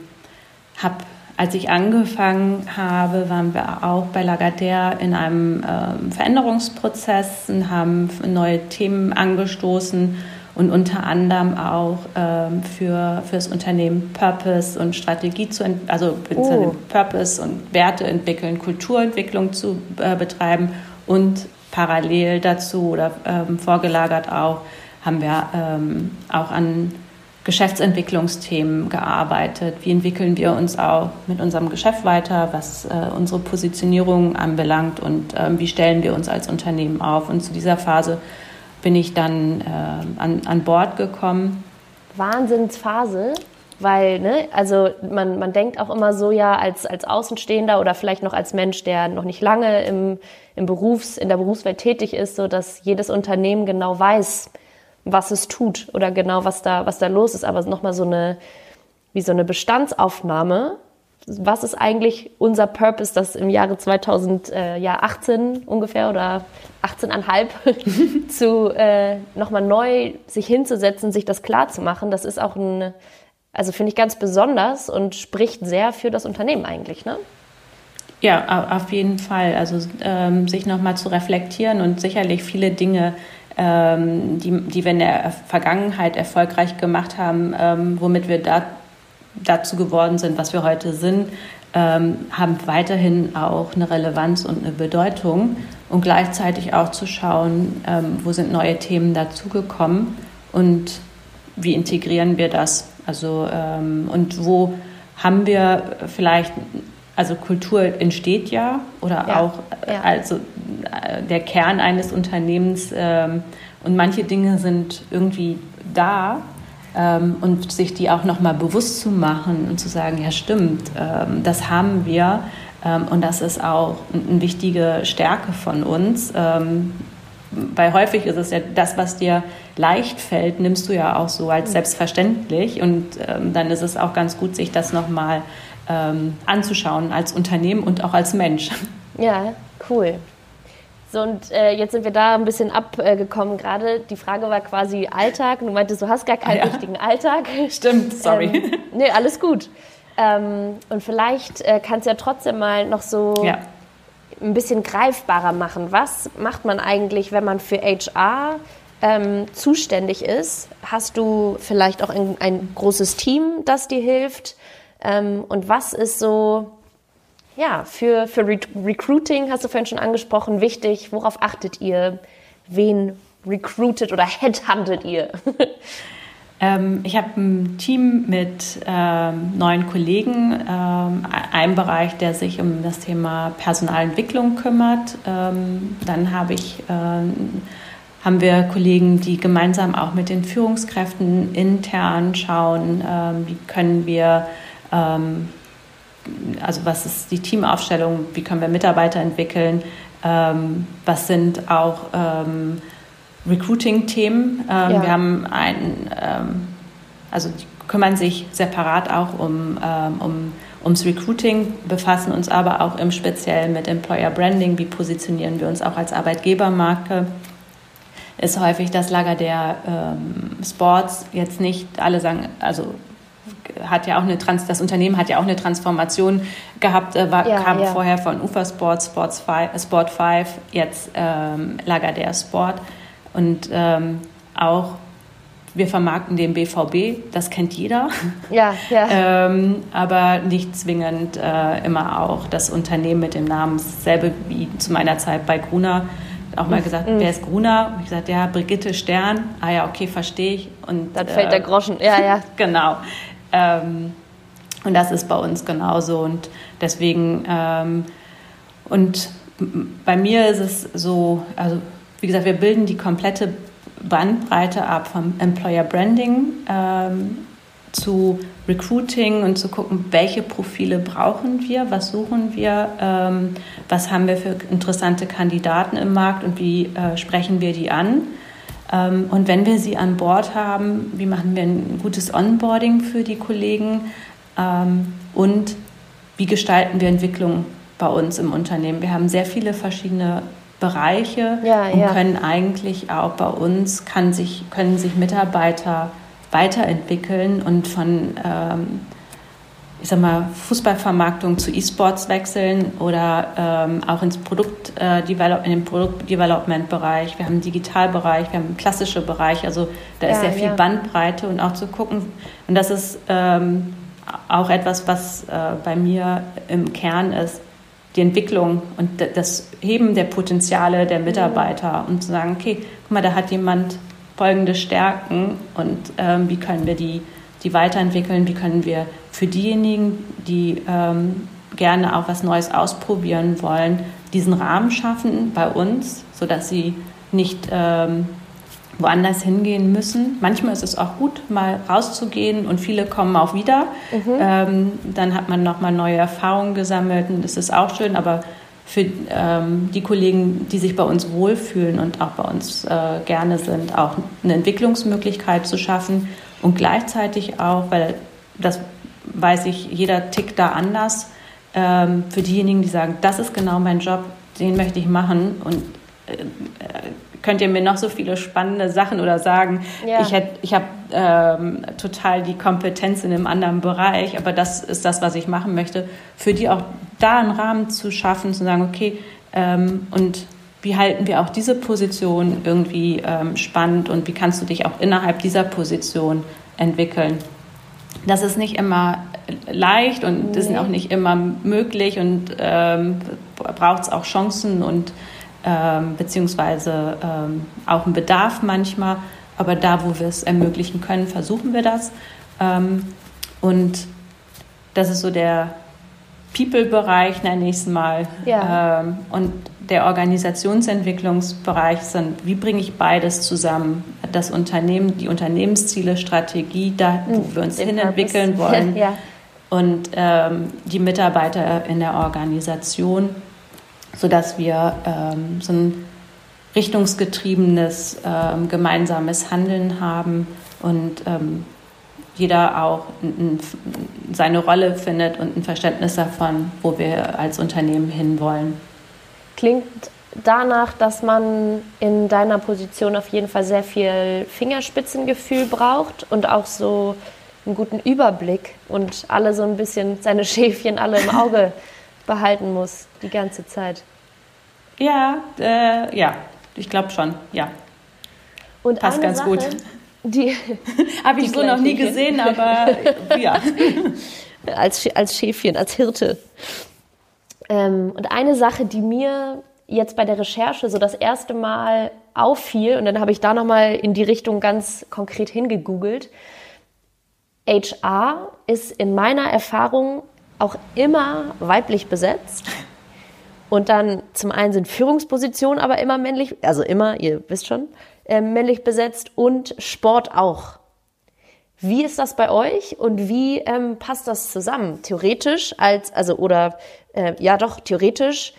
habe, als ich angefangen habe, waren wir auch bei Lagardère in einem ähm, Veränderungsprozess und haben neue Themen angestoßen und unter anderem auch ähm, für, für das Unternehmen Purpose und Strategie zu, also oh. Purpose und Werte entwickeln, Kulturentwicklung zu äh, betreiben und parallel dazu oder ähm, vorgelagert auch haben wir ähm, auch an Geschäftsentwicklungsthemen gearbeitet. Wie entwickeln wir uns auch mit unserem Geschäft weiter, was äh, unsere Positionierung anbelangt und ähm, wie stellen wir uns als Unternehmen auf? Und zu dieser Phase bin ich dann äh, an, an Bord gekommen. Wahnsinnsphase, weil, ne, also man, man denkt auch immer so, ja, als, als Außenstehender oder vielleicht noch als Mensch, der noch nicht lange im, im Berufs-, in der Berufswelt tätig ist, so dass jedes Unternehmen genau weiß, was es tut oder genau was da, was da los ist. Aber nochmal so eine, wie so eine Bestandsaufnahme was ist eigentlich unser Purpose, das im Jahre 2018 ungefähr oder 18,5 (laughs) zu äh, nochmal neu sich hinzusetzen, sich das klar zu machen, das ist auch ein, also finde ich ganz besonders und spricht sehr für das Unternehmen eigentlich, ne? Ja, auf jeden Fall. Also ähm, sich nochmal zu reflektieren und sicherlich viele Dinge, ähm, die, die wir in der Vergangenheit erfolgreich gemacht haben, ähm, womit wir da dazu geworden sind, was wir heute sind, ähm, haben weiterhin auch eine Relevanz und eine Bedeutung und gleichzeitig auch zu schauen, ähm, wo sind neue Themen dazugekommen und wie integrieren wir das? Also ähm, und wo haben wir vielleicht, also Kultur entsteht ja oder ja, auch ja. also äh, der Kern eines Unternehmens ähm, und manche Dinge sind irgendwie da, ähm, und sich die auch nochmal bewusst zu machen und zu sagen, ja stimmt, ähm, das haben wir ähm, und das ist auch eine wichtige Stärke von uns. Ähm, weil häufig ist es ja das, was dir leicht fällt, nimmst du ja auch so als selbstverständlich und ähm, dann ist es auch ganz gut, sich das nochmal anzuschauen als Unternehmen und auch als Mensch. Ja, cool. So, und äh, jetzt sind wir da ein bisschen abgekommen gerade. Die Frage war quasi Alltag. Du meintest, du hast gar keinen ah, ja. richtigen Alltag. Stimmt, sorry. Ähm, nee, alles gut. Ähm, und vielleicht äh, kannst du ja trotzdem mal noch so ja. ein bisschen greifbarer machen. Was macht man eigentlich, wenn man für HR ähm, zuständig ist? Hast du vielleicht auch ein, ein großes Team, das dir hilft? Ähm, und was ist so ja, für, für Re Recruiting hast du vorhin schon angesprochen, wichtig. Worauf achtet ihr? Wen recruited oder headhuntet ihr? (laughs) Ähm, ich habe ein Team mit ähm, neun Kollegen, ähm, einem Bereich, der sich um das Thema Personalentwicklung kümmert. Ähm, dann habe ich ähm, haben wir Kollegen, die gemeinsam auch mit den Führungskräften intern schauen, ähm, wie können wir also was ist die Teamaufstellung, wie können wir Mitarbeiter entwickeln, ähm, was sind auch ähm, Recruiting-Themen. Ähm, ja. Wir haben ein, ähm, also die kümmern sich separat auch um, ähm, um ums Recruiting, befassen uns aber auch im Speziellen mit Employer Branding, wie positionieren wir uns auch als Arbeitgebermarke. Ist häufig das Lager der ähm, Sports jetzt nicht alle sagen, also hat ja auch eine Trans das Unternehmen hat ja auch eine Transformation gehabt, äh, war, ja, kam ja. vorher von Ufer Sport, Sports Five, äh, Sport 5, jetzt ähm, Lagardère Sport und ähm, auch wir vermarkten den BVB, das kennt jeder. Ja, ja. (laughs) ähm, aber nicht zwingend äh, immer auch das Unternehmen mit dem Namen. Dasselbe wie zu meiner Zeit bei Gruner. Auch mal gesagt, mhm. wer ist Gruner? Und ich gesagt, ja, Brigitte Stern. Ah ja, okay, verstehe ich. Und, Dann fällt äh, der Groschen, ja, ja. (laughs) genau. Ähm, und das ist bei uns genauso. Und deswegen, ähm, und bei mir ist es so, also wie gesagt, wir bilden die komplette Bandbreite ab vom Employer Branding ähm, zu Recruiting und zu gucken, welche Profile brauchen wir, was suchen wir, ähm, was haben wir für interessante Kandidaten im Markt und wie äh, sprechen wir die an. Ähm, und wenn wir sie an Bord haben, wie machen wir ein gutes Onboarding für die Kollegen ähm, und wie gestalten wir Entwicklung bei uns im Unternehmen. Wir haben sehr viele verschiedene Bereiche ja, und ja. können eigentlich auch bei uns kann sich, können sich Mitarbeiter weiterentwickeln und von ähm, ich sag mal, Fußballvermarktung zu E-Sports wechseln oder ähm, auch ins Produkt, äh, in den Produktdevelopment-Bereich. Wir haben einen Digitalbereich, wir haben einen klassischen Bereich. Also da ist ja, sehr viel ja. Bandbreite und auch zu gucken. Und das ist ähm, auch etwas, was äh, bei mir im Kern ist die Entwicklung und das Heben der Potenziale der Mitarbeiter und zu sagen, okay, guck mal, da hat jemand folgende Stärken und ähm, wie können wir die, die weiterentwickeln, wie können wir für diejenigen, die ähm, gerne auch was Neues ausprobieren wollen, diesen Rahmen schaffen bei uns, sodass sie nicht ähm, woanders hingehen müssen. Manchmal ist es auch gut, mal rauszugehen und viele kommen auch wieder. Mhm. Ähm, dann hat man nochmal neue Erfahrungen gesammelt und das ist auch schön, aber für ähm, die Kollegen, die sich bei uns wohlfühlen und auch bei uns äh, gerne sind, auch eine Entwicklungsmöglichkeit zu schaffen und gleichzeitig auch, weil das weiß ich, jeder tickt da anders, ähm, für diejenigen, die sagen, das ist genau mein Job, den möchte ich machen und äh, könnt ihr mir noch so viele spannende Sachen oder sagen, ja. ich, ich habe ähm, total die Kompetenz in einem anderen Bereich, aber das ist das, was ich machen möchte, für die auch da einen Rahmen zu schaffen, zu sagen, okay, ähm, und wie halten wir auch diese Position irgendwie ähm, spannend und wie kannst du dich auch innerhalb dieser Position entwickeln? Das ist nicht immer leicht und nee. ist auch nicht immer möglich und ähm, braucht es auch Chancen und ähm, beziehungsweise ähm, auch ein Bedarf manchmal. Aber da, wo wir es ermöglichen können, versuchen wir das. Ähm, und das ist so der People-Bereich, nenne ich es mal. Ja. Ähm, und der Organisationsentwicklungsbereich sind, wie bringe ich beides zusammen? Das Unternehmen, die Unternehmensziele, Strategie, da, wo hm, wir uns hin entwickeln (laughs) wollen. ja. Und ähm, die Mitarbeiter in der Organisation sodass wir ähm, so ein richtungsgetriebenes ähm, gemeinsames Handeln haben und ähm, jeder auch ein, seine Rolle findet und ein Verständnis davon, wo wir als Unternehmen hinwollen. Klingt danach, dass man in deiner Position auf jeden Fall sehr viel Fingerspitzengefühl braucht und auch so einen guten Überblick und alle so ein bisschen seine (laughs) Schäfchen alle im Auge behalten muss die ganze Zeit. Ja, äh, ja, ich glaube schon, ja. Und Passt ganz Sache, gut. Die (laughs) habe ich so noch nie gesehen, aber ja. (laughs) als, als Schäfchen, als Hirte. Ähm, und eine Sache, die mir jetzt bei der Recherche so das erste Mal auffiel, und dann habe ich da nochmal in die Richtung ganz konkret hingegoogelt. HR ist in meiner Erfahrung auch immer weiblich besetzt. Und dann zum einen sind Führungspositionen aber immer männlich, also immer, ihr wisst schon, äh, männlich besetzt und Sport auch. Wie ist das bei euch und wie ähm, passt das zusammen? Theoretisch als, also oder äh, ja doch, theoretisch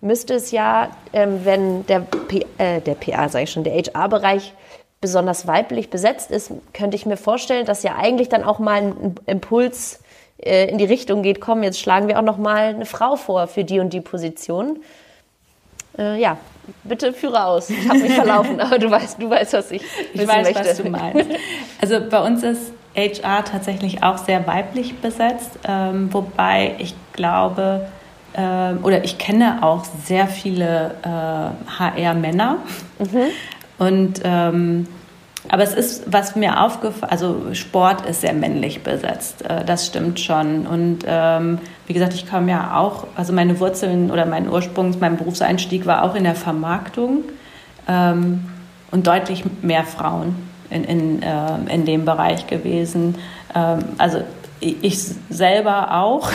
müsste es ja, ähm, wenn der, P, äh, der PA, sage ich schon, der HR-Bereich besonders weiblich besetzt ist, könnte ich mir vorstellen, dass ja eigentlich dann auch mal ein Impuls äh, in die Richtung geht, komm, jetzt schlagen wir auch noch mal eine Frau vor für die und die Position. Äh, ja, bitte führe aus. Ich habe mich verlaufen, (laughs) aber du weißt, du weißt, was ich Ich weiß, möchte. was du meinst. Also bei uns ist HR tatsächlich auch sehr weiblich besetzt, ähm, wobei ich glaube, äh, oder ich kenne auch sehr viele äh, HR-Männer. Mhm. Und ähm, aber es ist, was mir aufgefallen, also Sport ist sehr männlich besetzt, äh, das stimmt schon. Und ähm, wie gesagt, ich komme ja auch, also meine Wurzeln oder mein Ursprung, mein Berufseinstieg war auch in der Vermarktung ähm, und deutlich mehr Frauen in, in, äh, in dem Bereich gewesen. Ähm, also ich selber auch.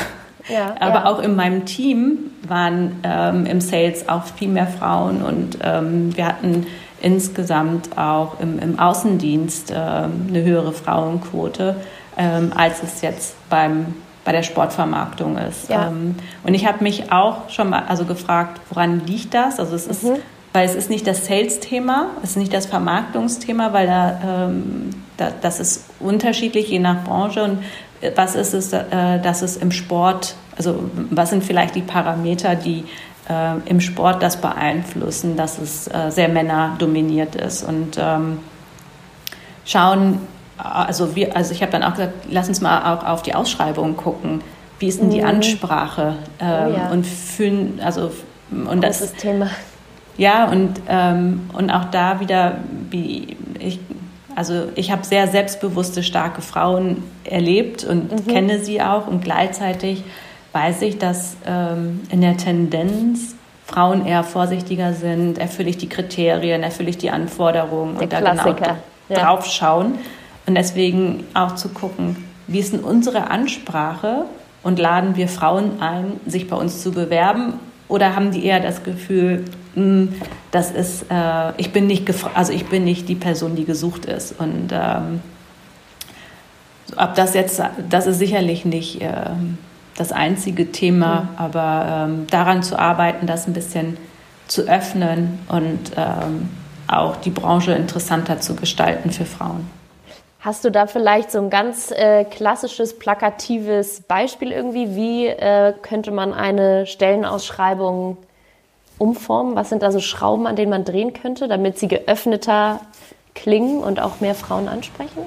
Ja, aber ja. auch in meinem Team waren ähm, im Sales auch viel mehr Frauen und ähm, wir hatten insgesamt auch im, im Außendienst ähm, eine höhere Frauenquote, ähm, als es jetzt beim, bei der Sportvermarktung ist. Ja. Ähm, und ich habe mich auch schon mal also gefragt, woran liegt das? Also es ist, mhm. Weil es ist nicht das Sales-Thema, es ist nicht das Vermarktungsthema, weil da, ähm, da, das ist unterschiedlich je nach Branche und was ist es, äh, dass es im Sport, also was sind vielleicht die Parameter, die äh, im Sport das beeinflussen, dass es äh, sehr männerdominiert ist. Und ähm, schauen, also, wir, also ich habe dann auch gesagt, lass uns mal auch auf die Ausschreibung gucken. Wie ist denn die mhm. Ansprache? Ähm, oh ja. Und fühlen, also und das, das Thema. Ja, und, ähm, und auch da wieder, wie ich, also ich habe sehr selbstbewusste, starke Frauen erlebt und mhm. kenne sie auch und gleichzeitig weiß ich, dass ähm, in der Tendenz Frauen eher vorsichtiger sind, erfülle ich die Kriterien, erfülle ich die Anforderungen der und da genau Klassiker. genau drauf schauen. Und deswegen auch zu gucken, wie ist denn unsere Ansprache und laden wir Frauen ein, sich bei uns zu bewerben oder haben die eher das Gefühl, mh, hm, das ist, äh, ich bin nicht also ich bin nicht die Person, die gesucht ist. Und ähm, ob das jetzt, das ist sicherlich nicht äh, das einzige Thema, mhm. aber ähm, daran zu arbeiten, das ein bisschen zu öffnen und ähm, auch die Branche interessanter zu gestalten für Frauen. Hast du da vielleicht so ein ganz äh, klassisches, plakatives Beispiel irgendwie? Wie äh, könnte man eine Stellenausschreibung umformen? Was sind da so Schrauben, an denen man drehen könnte, damit sie geöffneter klingen und auch mehr Frauen ansprechen?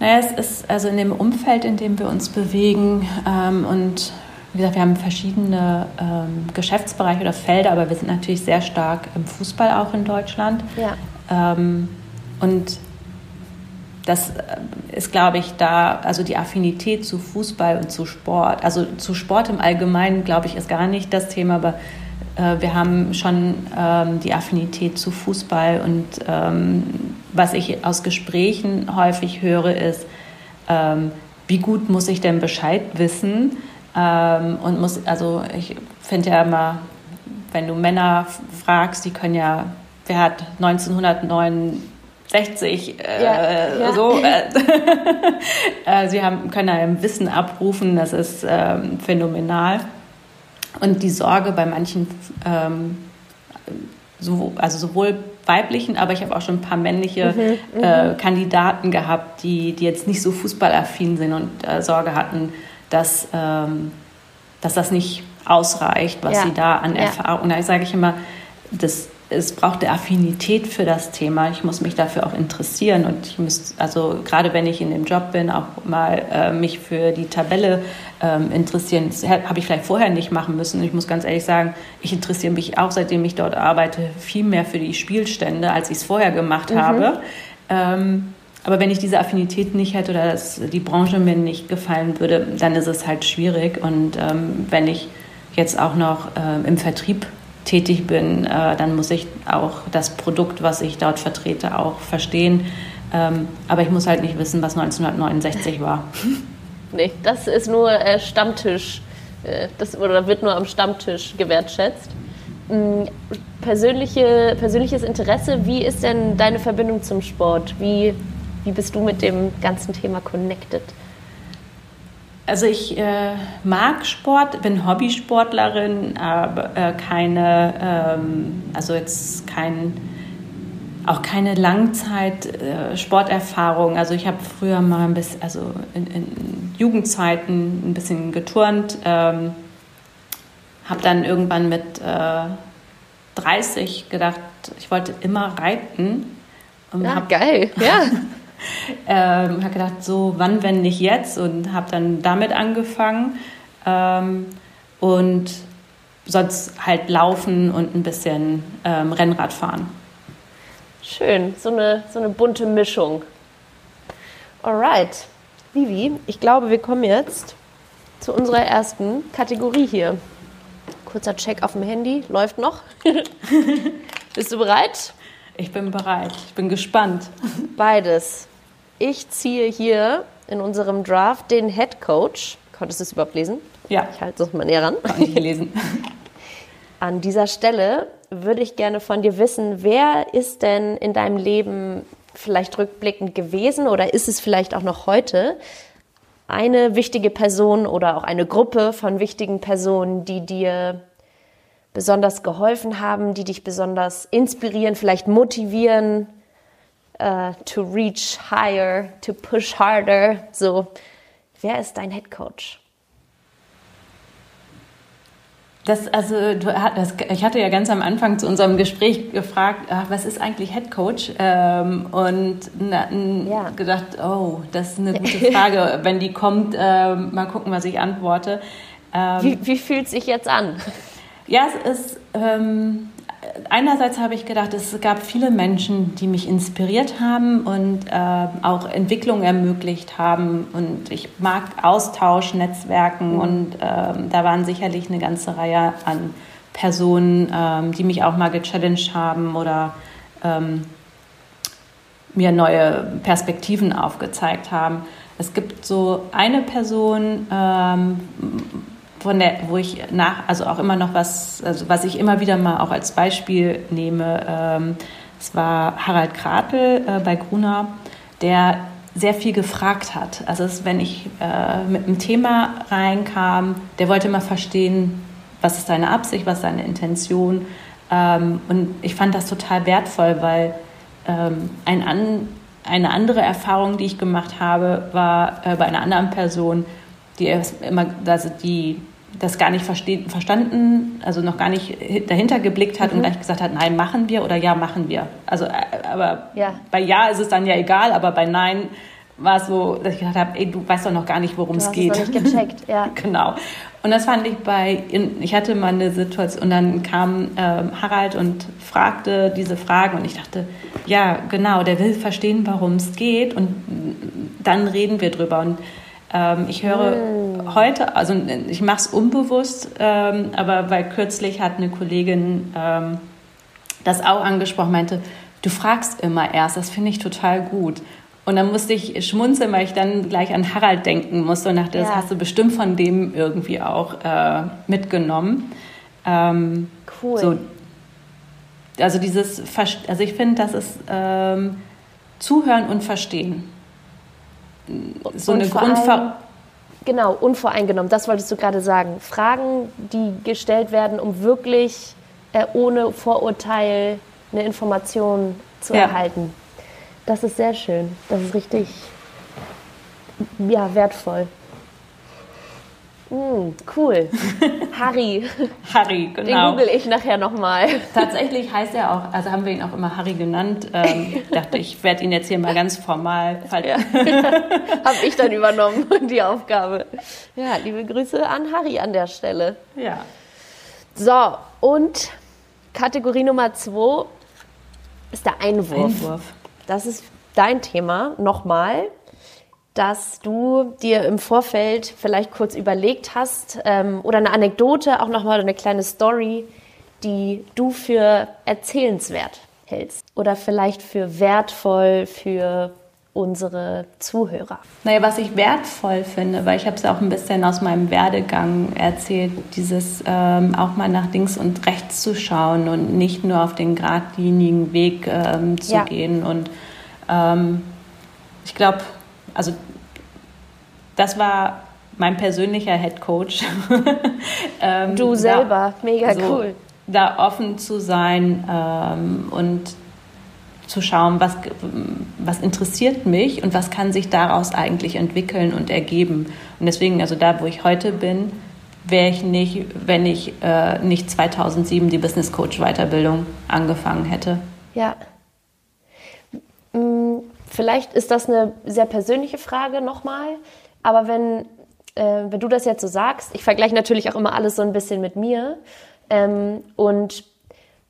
Naja, es ist also in dem Umfeld, in dem wir uns bewegen ähm, und wie gesagt, wir haben verschiedene ähm, Geschäftsbereiche oder Felder, aber wir sind natürlich sehr stark im Fußball auch in Deutschland. Ja. Ähm, und das äh, ist, glaube ich, da, also die Affinität zu Fußball und zu Sport, also zu Sport im Allgemeinen, glaube ich, ist gar nicht das Thema, aber äh, wir haben schon ähm, die Affinität zu Fußball und ähm, was ich aus Gesprächen häufig höre, ist, ähm, wie gut muss ich denn Bescheid wissen? Ähm, und muss, also ich finde ja immer, wenn du Männer fragst, die können ja, wer hat 1969 äh, ja, ja. so, äh, (laughs) äh, sie haben, können im Wissen abrufen, das ist ähm, phänomenal. Und die Sorge bei manchen, ähm, so, also sowohl weiblichen, aber ich habe auch schon ein paar männliche mhm, mhm, äh, Kandidaten gehabt, die, die jetzt nicht so fußballaffin sind und äh, Sorge hatten, dass, ähm, dass das nicht ausreicht, was ja. sie da an Erfahrung. Und da sage ich immer, das es braucht eine Affinität für das Thema. Ich muss mich dafür auch interessieren und ich muss, also gerade wenn ich in dem Job bin, auch mal äh, mich für die Tabelle ähm, interessieren. Das habe ich vielleicht vorher nicht machen müssen. Ich muss ganz ehrlich sagen, ich interessiere mich auch, seitdem ich dort arbeite, viel mehr für die Spielstände, als ich es vorher gemacht mhm. habe. Ähm, aber wenn ich diese Affinität nicht hätte oder dass die Branche mir nicht gefallen würde, dann ist es halt schwierig. Und ähm, wenn ich jetzt auch noch äh, im Vertrieb tätig bin, äh, dann muss ich auch das Produkt, was ich dort vertrete, auch verstehen. Ähm, aber ich muss halt nicht wissen, was 1969 war. (laughs) Nee, das ist nur äh, Stammtisch. Äh, das, oder wird nur am Stammtisch gewertschätzt. Ähm, persönliche, persönliches Interesse, wie ist denn deine Verbindung zum Sport? Wie, wie bist du mit dem ganzen Thema connected? Also ich äh, mag Sport, bin Hobbysportlerin, aber äh, keine, ähm, also jetzt kein, auch keine Langzeit-Sporterfahrung. Äh, also ich habe früher mal ein bisschen, also in, in Jugendzeiten ein bisschen geturnt, ähm, habe dann irgendwann mit 30 äh, gedacht, ich wollte immer reiten. ja, hab, geil, ja. (laughs) ähm, habe gedacht, so wann, wenn nicht jetzt und habe dann damit angefangen ähm, und sonst halt laufen und ein bisschen ähm, Rennrad fahren. Schön, so eine, so eine bunte Mischung. Alright. Vivi, ich glaube, wir kommen jetzt zu unserer ersten Kategorie hier. Kurzer Check auf dem Handy, läuft noch. (laughs) Bist du bereit? Ich bin bereit, ich bin gespannt. Beides. Ich ziehe hier in unserem Draft den Head Coach. Konntest du es überhaupt lesen? Ja. Ich halte es mal näher ran. Kann ich lesen. (laughs) An dieser Stelle würde ich gerne von dir wissen, wer ist denn in deinem Leben vielleicht rückblickend gewesen oder ist es vielleicht auch noch heute eine wichtige Person oder auch eine Gruppe von wichtigen Personen, die dir besonders geholfen haben, die dich besonders inspirieren, vielleicht motivieren, uh, to reach higher, to push harder. So, wer ist dein Head Coach? Das, also, das, ich hatte ja ganz am Anfang zu unserem Gespräch gefragt, ach, was ist eigentlich Head Coach? Ähm, und na, ja. gedacht, oh, das ist eine (laughs) gute Frage. Wenn die kommt, äh, mal gucken, was ich antworte. Ähm, wie, wie fühlt es sich jetzt an? Ja, es ist, ähm, einerseits habe ich gedacht, es gab viele Menschen, die mich inspiriert haben und äh, auch Entwicklung ermöglicht haben. Und ich mag Austausch, Netzwerken mhm. und äh, da waren sicherlich eine ganze Reihe an Personen, äh, die mich auch mal gechallenged haben oder ähm, mir neue Perspektiven aufgezeigt haben. Es gibt so eine Person, ähm, von der, wo ich nach, also auch immer noch was, also was ich immer wieder mal auch als Beispiel nehme, ähm, es war Harald Kratel äh, bei Gruner, der sehr viel gefragt hat. Also es, wenn ich äh, mit einem Thema reinkam, der wollte immer verstehen, was ist deine Absicht, was ist deine Intention. Ähm, und ich fand das total wertvoll, weil ähm, ein an, eine andere Erfahrung, die ich gemacht habe, war äh, bei einer anderen Person, die immer, also die das gar nicht verstanden, also noch gar nicht dahinter geblickt hat mhm. und gleich gesagt hat, nein, machen wir oder ja, machen wir. Also, äh, aber ja. bei ja ist es dann ja egal, aber bei nein war es so, dass ich gedacht habe, ey, du weißt doch noch gar nicht, worum es geht. Es nicht gecheckt, ja. (laughs) genau. Und das fand ich bei, ich hatte mal eine Situation und dann kam ähm, Harald und fragte diese Fragen und ich dachte, ja, genau, der will verstehen, warum es geht und dann reden wir drüber und ähm, ich höre mm. heute, also ich mache es unbewusst, ähm, aber weil kürzlich hat eine Kollegin ähm, das auch angesprochen, meinte, du fragst immer erst, das finde ich total gut. Und dann musste ich schmunzeln, weil ich dann gleich an Harald denken musste und dachte, ja. das hast du bestimmt von dem irgendwie auch äh, mitgenommen. Ähm, cool. So, also dieses, also ich finde, das ist ähm, Zuhören und Verstehen so eine Grundver Genau, unvoreingenommen, das wolltest du gerade sagen. Fragen, die gestellt werden, um wirklich äh, ohne Vorurteil eine Information zu ja. erhalten. Das ist sehr schön. Das ist richtig ja, wertvoll. Mm, cool. (laughs) Harry. Harry, genau. Den google ich nachher nochmal. Tatsächlich heißt er auch, also haben wir ihn auch immer Harry genannt. Ähm, (laughs) dachte, ich werde ihn jetzt hier mal ganz formal. Ja. (laughs) Habe ich dann übernommen, die Aufgabe. Ja, liebe Grüße an Harry an der Stelle. Ja. So, und Kategorie Nummer zwei ist der Einwurf. Einwurf. Das ist dein Thema. Nochmal dass du dir im Vorfeld vielleicht kurz überlegt hast ähm, oder eine Anekdote, auch nochmal eine kleine Story, die du für erzählenswert hältst oder vielleicht für wertvoll für unsere Zuhörer? Naja, was ich wertvoll finde, weil ich habe es auch ein bisschen aus meinem Werdegang erzählt, dieses ähm, auch mal nach links und rechts zu schauen und nicht nur auf den geradlinigen Weg ähm, zu ja. gehen. Und ähm, ich glaube, also das war mein persönlicher Head Coach. (laughs) ähm, du selber, da, mega so, cool. Da offen zu sein ähm, und zu schauen, was, was interessiert mich und was kann sich daraus eigentlich entwickeln und ergeben. Und deswegen, also da, wo ich heute bin, wäre ich nicht, wenn ich äh, nicht 2007 die Business Coach Weiterbildung angefangen hätte. Ja. Vielleicht ist das eine sehr persönliche Frage nochmal, aber wenn, äh, wenn du das jetzt so sagst, ich vergleiche natürlich auch immer alles so ein bisschen mit mir ähm, und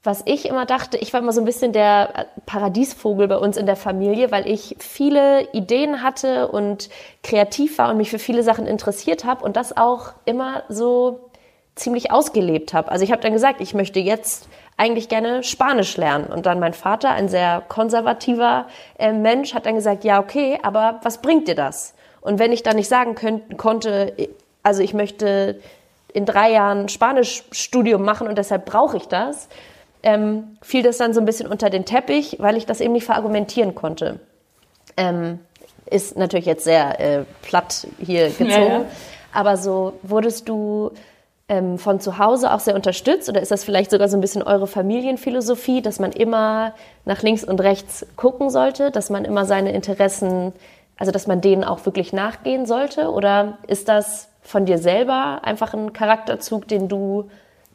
was ich immer dachte, ich war immer so ein bisschen der Paradiesvogel bei uns in der Familie, weil ich viele Ideen hatte und kreativ war und mich für viele Sachen interessiert habe und das auch immer so ziemlich ausgelebt habe. Also ich habe dann gesagt, ich möchte jetzt eigentlich gerne Spanisch lernen. Und dann mein Vater, ein sehr konservativer äh, Mensch, hat dann gesagt, ja, okay, aber was bringt dir das? Und wenn ich dann nicht sagen könnt, konnte, also ich möchte in drei Jahren Spanischstudium machen und deshalb brauche ich das, ähm, fiel das dann so ein bisschen unter den Teppich, weil ich das eben nicht verargumentieren konnte. Ähm, ist natürlich jetzt sehr äh, platt hier gezogen, ja, ja. aber so wurdest du ähm, von zu Hause auch sehr unterstützt oder ist das vielleicht sogar so ein bisschen eure Familienphilosophie, dass man immer nach links und rechts gucken sollte, dass man immer seine Interessen, also dass man denen auch wirklich nachgehen sollte oder ist das von dir selber einfach ein Charakterzug, den du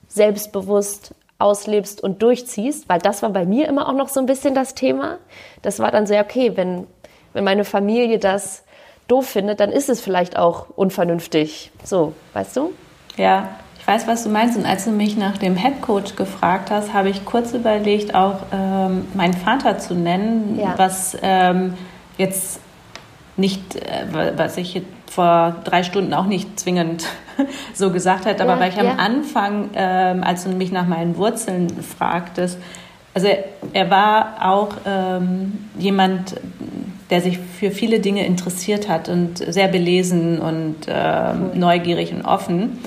selbstbewusst auslebst und durchziehst, weil das war bei mir immer auch noch so ein bisschen das Thema. Das war dann sehr okay, wenn, wenn meine Familie das doof findet, dann ist es vielleicht auch unvernünftig. So, weißt du? Ja, ich weiß, was du meinst. Und als du mich nach dem Headcoach gefragt hast, habe ich kurz überlegt, auch ähm, meinen Vater zu nennen, ja. was ähm, jetzt nicht, äh, was ich vor drei Stunden auch nicht zwingend (laughs) so gesagt hat, aber ja, weil ich ja. am Anfang, ähm, als du mich nach meinen Wurzeln fragtest, also er, er war auch ähm, jemand, der sich für viele Dinge interessiert hat und sehr belesen und ähm, cool. neugierig und offen.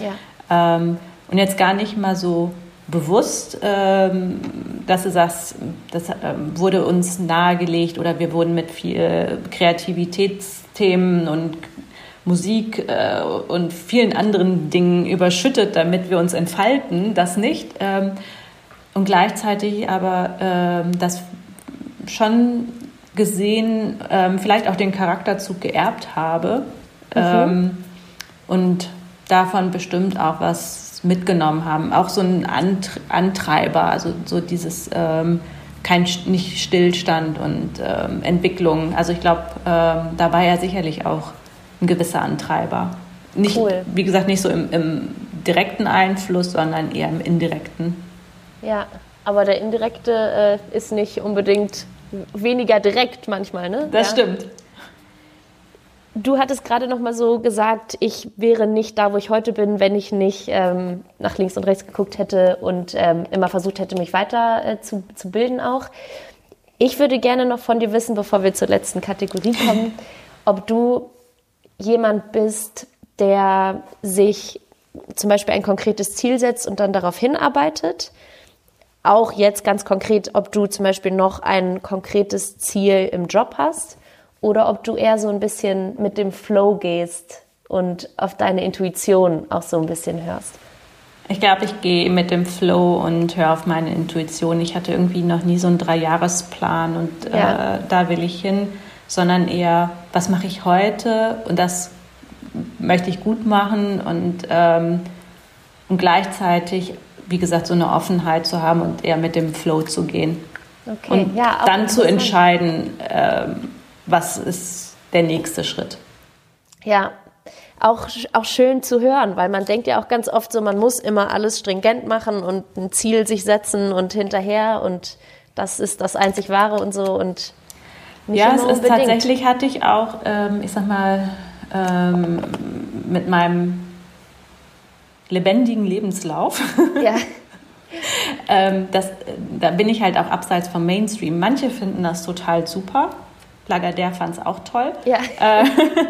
Ja. Ähm, und jetzt gar nicht mal so bewusst, ähm, dass du sagst, das ähm, wurde uns nahegelegt oder wir wurden mit viel Kreativitätsthemen und Musik äh, und vielen anderen Dingen überschüttet, damit wir uns entfalten, das nicht. Ähm, und gleichzeitig aber ähm, das schon gesehen, ähm, vielleicht auch den Charakterzug geerbt habe mhm. und davon bestimmt auch was mitgenommen haben. Auch so ein Antreiber, also so dieses ähm, kein nicht Stillstand und ähm, Entwicklung. Also ich glaube, ähm, da war ja sicherlich auch ein gewisser Antreiber. Nicht, cool. wie gesagt, nicht so im, im direkten Einfluss, sondern eher im indirekten. Ja, aber der indirekte äh, ist nicht unbedingt weniger direkt manchmal, ne? Das ja. stimmt. Du hattest gerade noch mal so gesagt, ich wäre nicht da, wo ich heute bin, wenn ich nicht ähm, nach links und rechts geguckt hätte und ähm, immer versucht hätte, mich weiter äh, zu, zu bilden auch. Ich würde gerne noch von dir wissen, bevor wir zur letzten Kategorie kommen, (laughs) ob du jemand bist, der sich zum Beispiel ein konkretes Ziel setzt und dann darauf hinarbeitet. Auch jetzt ganz konkret, ob du zum Beispiel noch ein konkretes Ziel im Job hast oder ob du eher so ein bisschen mit dem Flow gehst und auf deine Intuition auch so ein bisschen hörst. Ich glaube, ich gehe mit dem Flow und höre auf meine Intuition. Ich hatte irgendwie noch nie so einen Dreijahresplan und ja. äh, da will ich hin sondern eher, was mache ich heute und das möchte ich gut machen und, ähm, und gleichzeitig, wie gesagt, so eine Offenheit zu haben und eher mit dem Flow zu gehen. Okay. Und ja, dann zu entscheiden, ähm, was ist der nächste Schritt. Ja, auch, auch schön zu hören, weil man denkt ja auch ganz oft so, man muss immer alles stringent machen und ein Ziel sich setzen und hinterher und das ist das einzig Wahre und so und nicht ja, es ist tatsächlich hatte ich auch, ähm, ich sag mal, ähm, mit meinem lebendigen Lebenslauf. Ja. (laughs) ähm, das, da bin ich halt auch abseits vom Mainstream. Manche finden das total super. Lagardère fand es auch toll. Ja. Äh,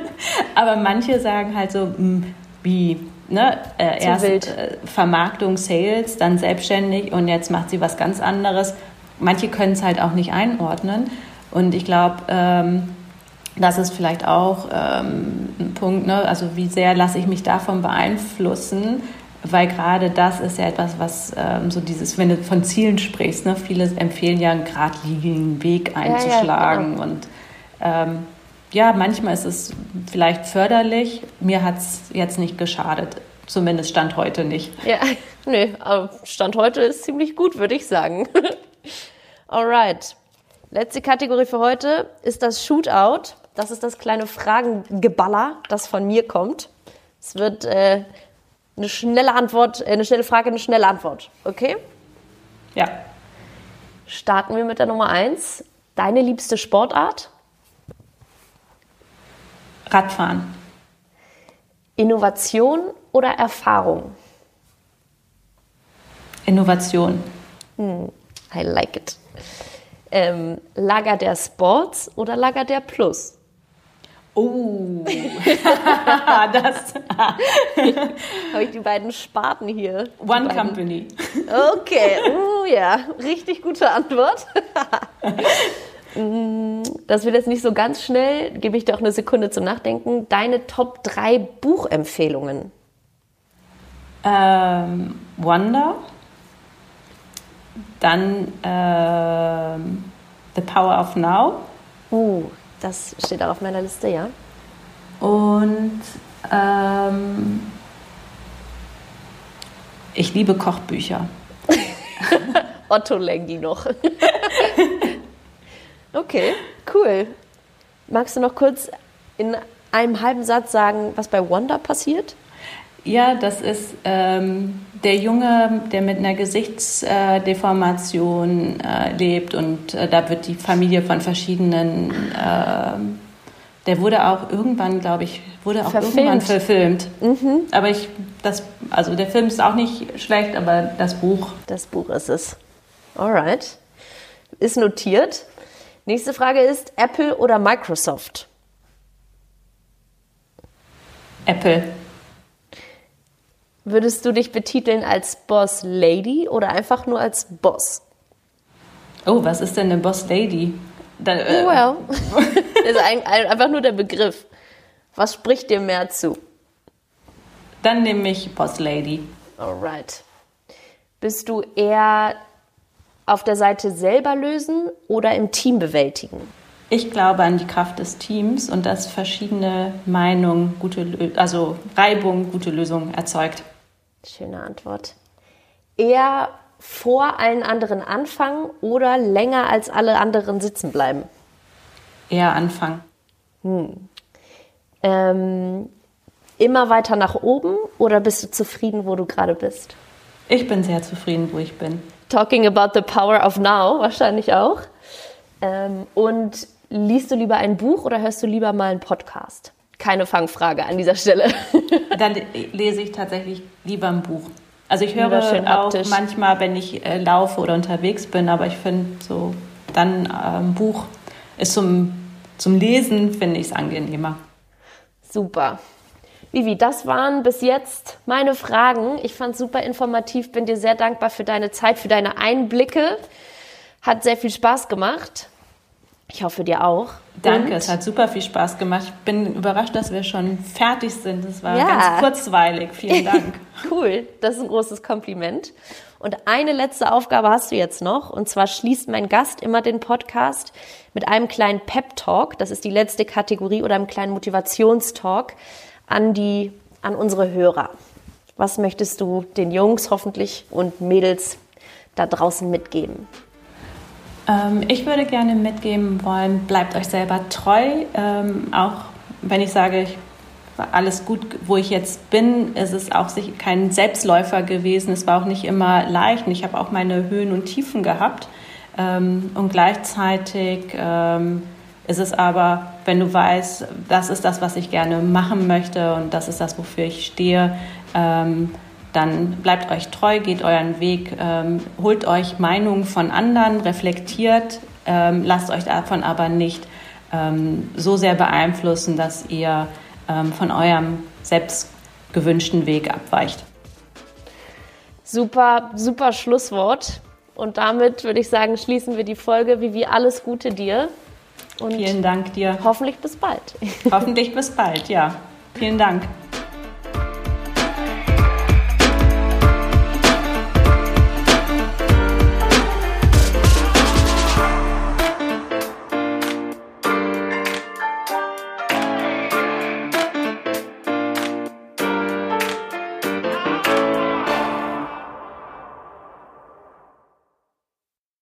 (laughs) aber manche sagen halt so, mh, hm, wie, ne, äh, erst äh, Vermarktung, Sales, dann selbstständig und jetzt macht sie was ganz anderes. Manche können es halt auch nicht einordnen. Und ich glaube, ähm, das ist vielleicht auch ähm, ein Punkt, ne? also wie sehr lasse ich mich davon beeinflussen, weil gerade das ist ja etwas, was ähm, so dieses, wenn du von Zielen sprichst, ne? viele empfehlen ja einen geradlinigen Weg einzuschlagen ja, ja, genau. und ähm, ja, manchmal ist es vielleicht förderlich. Mir hat es jetzt nicht geschadet. Zumindest Stand heute nicht. Ja, (laughs) nö, aber Stand heute ist ziemlich gut, würde ich sagen. (laughs) Alright. Letzte Kategorie für heute ist das Shootout. Das ist das kleine Fragengeballer, das von mir kommt. Es wird äh, eine schnelle Antwort, äh, eine schnelle Frage, eine schnelle Antwort. Okay? Ja. starten wir mit der Nummer eins. Deine liebste Sportart? Radfahren. Innovation oder Erfahrung? Innovation. Hm, I like it. Ähm, Lager der Sports oder Lager der Plus? Oh, (laughs) das habe ich die beiden Sparten hier. One Company. Okay, oh ja, richtig gute Antwort. (laughs) Mm, das wird jetzt nicht so ganz schnell, gebe ich dir auch eine Sekunde zum Nachdenken. Deine Top 3 Buchempfehlungen? Ähm, Wonder, dann ähm, The Power of Now. Uh, das steht auch auf meiner Liste, ja. Und ähm, ich liebe Kochbücher. (laughs) Otto Lengi noch. (laughs) okay, cool. Magst du noch kurz in einem halben Satz sagen, was bei Wanda passiert? Ja, das ist ähm, der Junge, der mit einer Gesichtsdeformation äh, lebt und äh, da wird die Familie von verschiedenen, äh, der wurde auch irgendwann, glaube ich, wurde auch verfilmt. irgendwann verfilmt. Mhm. Aber ich, das, also der Film ist auch nicht schlecht, aber das Buch. Das Buch ist es. Alright. Ist notiert. Nächste Frage ist Apple oder Microsoft? Apple. Würdest du dich betiteln als Boss Lady oder einfach nur als Boss? Oh, was ist denn eine Boss Lady? Dann, äh, well, das (laughs) (laughs) ist ein, ein, einfach nur der Begriff. Was spricht dir mehr zu? Dann nehme ich Boss Lady. Alright. Bist du eher auf der Seite selber lösen oder im Team bewältigen? Ich glaube an die Kraft des Teams und dass verschiedene Meinungen gute, also Reibung gute Lösungen erzeugt. Schöne Antwort. Eher vor allen anderen anfangen oder länger als alle anderen sitzen bleiben? Eher anfangen. Hm. Ähm, immer weiter nach oben oder bist du zufrieden, wo du gerade bist? Ich bin sehr zufrieden, wo ich bin. Talking about the power of now, wahrscheinlich auch. Ähm, und liest du lieber ein Buch oder hörst du lieber mal einen Podcast? Keine Fangfrage an dieser Stelle. (laughs) Dann lese ich tatsächlich lieber ein Buch. Also ich höre auch manchmal, wenn ich äh, laufe oder unterwegs bin, aber ich finde so dann ein ähm, Buch ist zum, zum Lesen, finde ich es angenehmer. Super. Vivi, das waren bis jetzt meine Fragen. Ich fand es super informativ, bin dir sehr dankbar für deine Zeit, für deine Einblicke. Hat sehr viel Spaß gemacht. Ich hoffe dir auch. Danke, Und? es hat super viel Spaß gemacht. Ich bin überrascht, dass wir schon fertig sind. Es war ja. ganz kurzweilig. Vielen (laughs) Dank. cool, das ist ein großes Kompliment. Und eine letzte Aufgabe hast du jetzt noch. Und zwar schließt mein Gast immer den Podcast mit einem kleinen Pep-Talk. Das ist die letzte Kategorie oder einem kleinen Motivationstalk an die, an unsere Hörer. Was möchtest du den Jungs hoffentlich und Mädels da draußen mitgeben? Ähm, ich würde gerne mitgeben wollen, bleibt euch selber treu. Ähm, auch wenn ich sage, ich war alles gut, wo ich jetzt bin, ist es auch kein Selbstläufer gewesen. Es war auch nicht immer leicht. Und ich habe auch meine Höhen und Tiefen gehabt. Ähm, und gleichzeitig ähm, ist es aber, wenn du weißt, das ist das, was ich gerne machen möchte und das ist das, wofür ich stehe, ähm, dann bleibt euch treu, geht euren Weg, ähm, holt euch Meinungen von anderen, reflektiert, ähm, lasst euch davon aber nicht ähm, so sehr beeinflussen, dass ihr ähm, von eurem selbst gewünschten Weg abweicht. Super, super Schlusswort. Und damit würde ich sagen, schließen wir die Folge. Vivi, alles Gute dir. Und Vielen Dank dir. Hoffentlich bis bald. Hoffentlich bis bald, ja. Vielen Dank.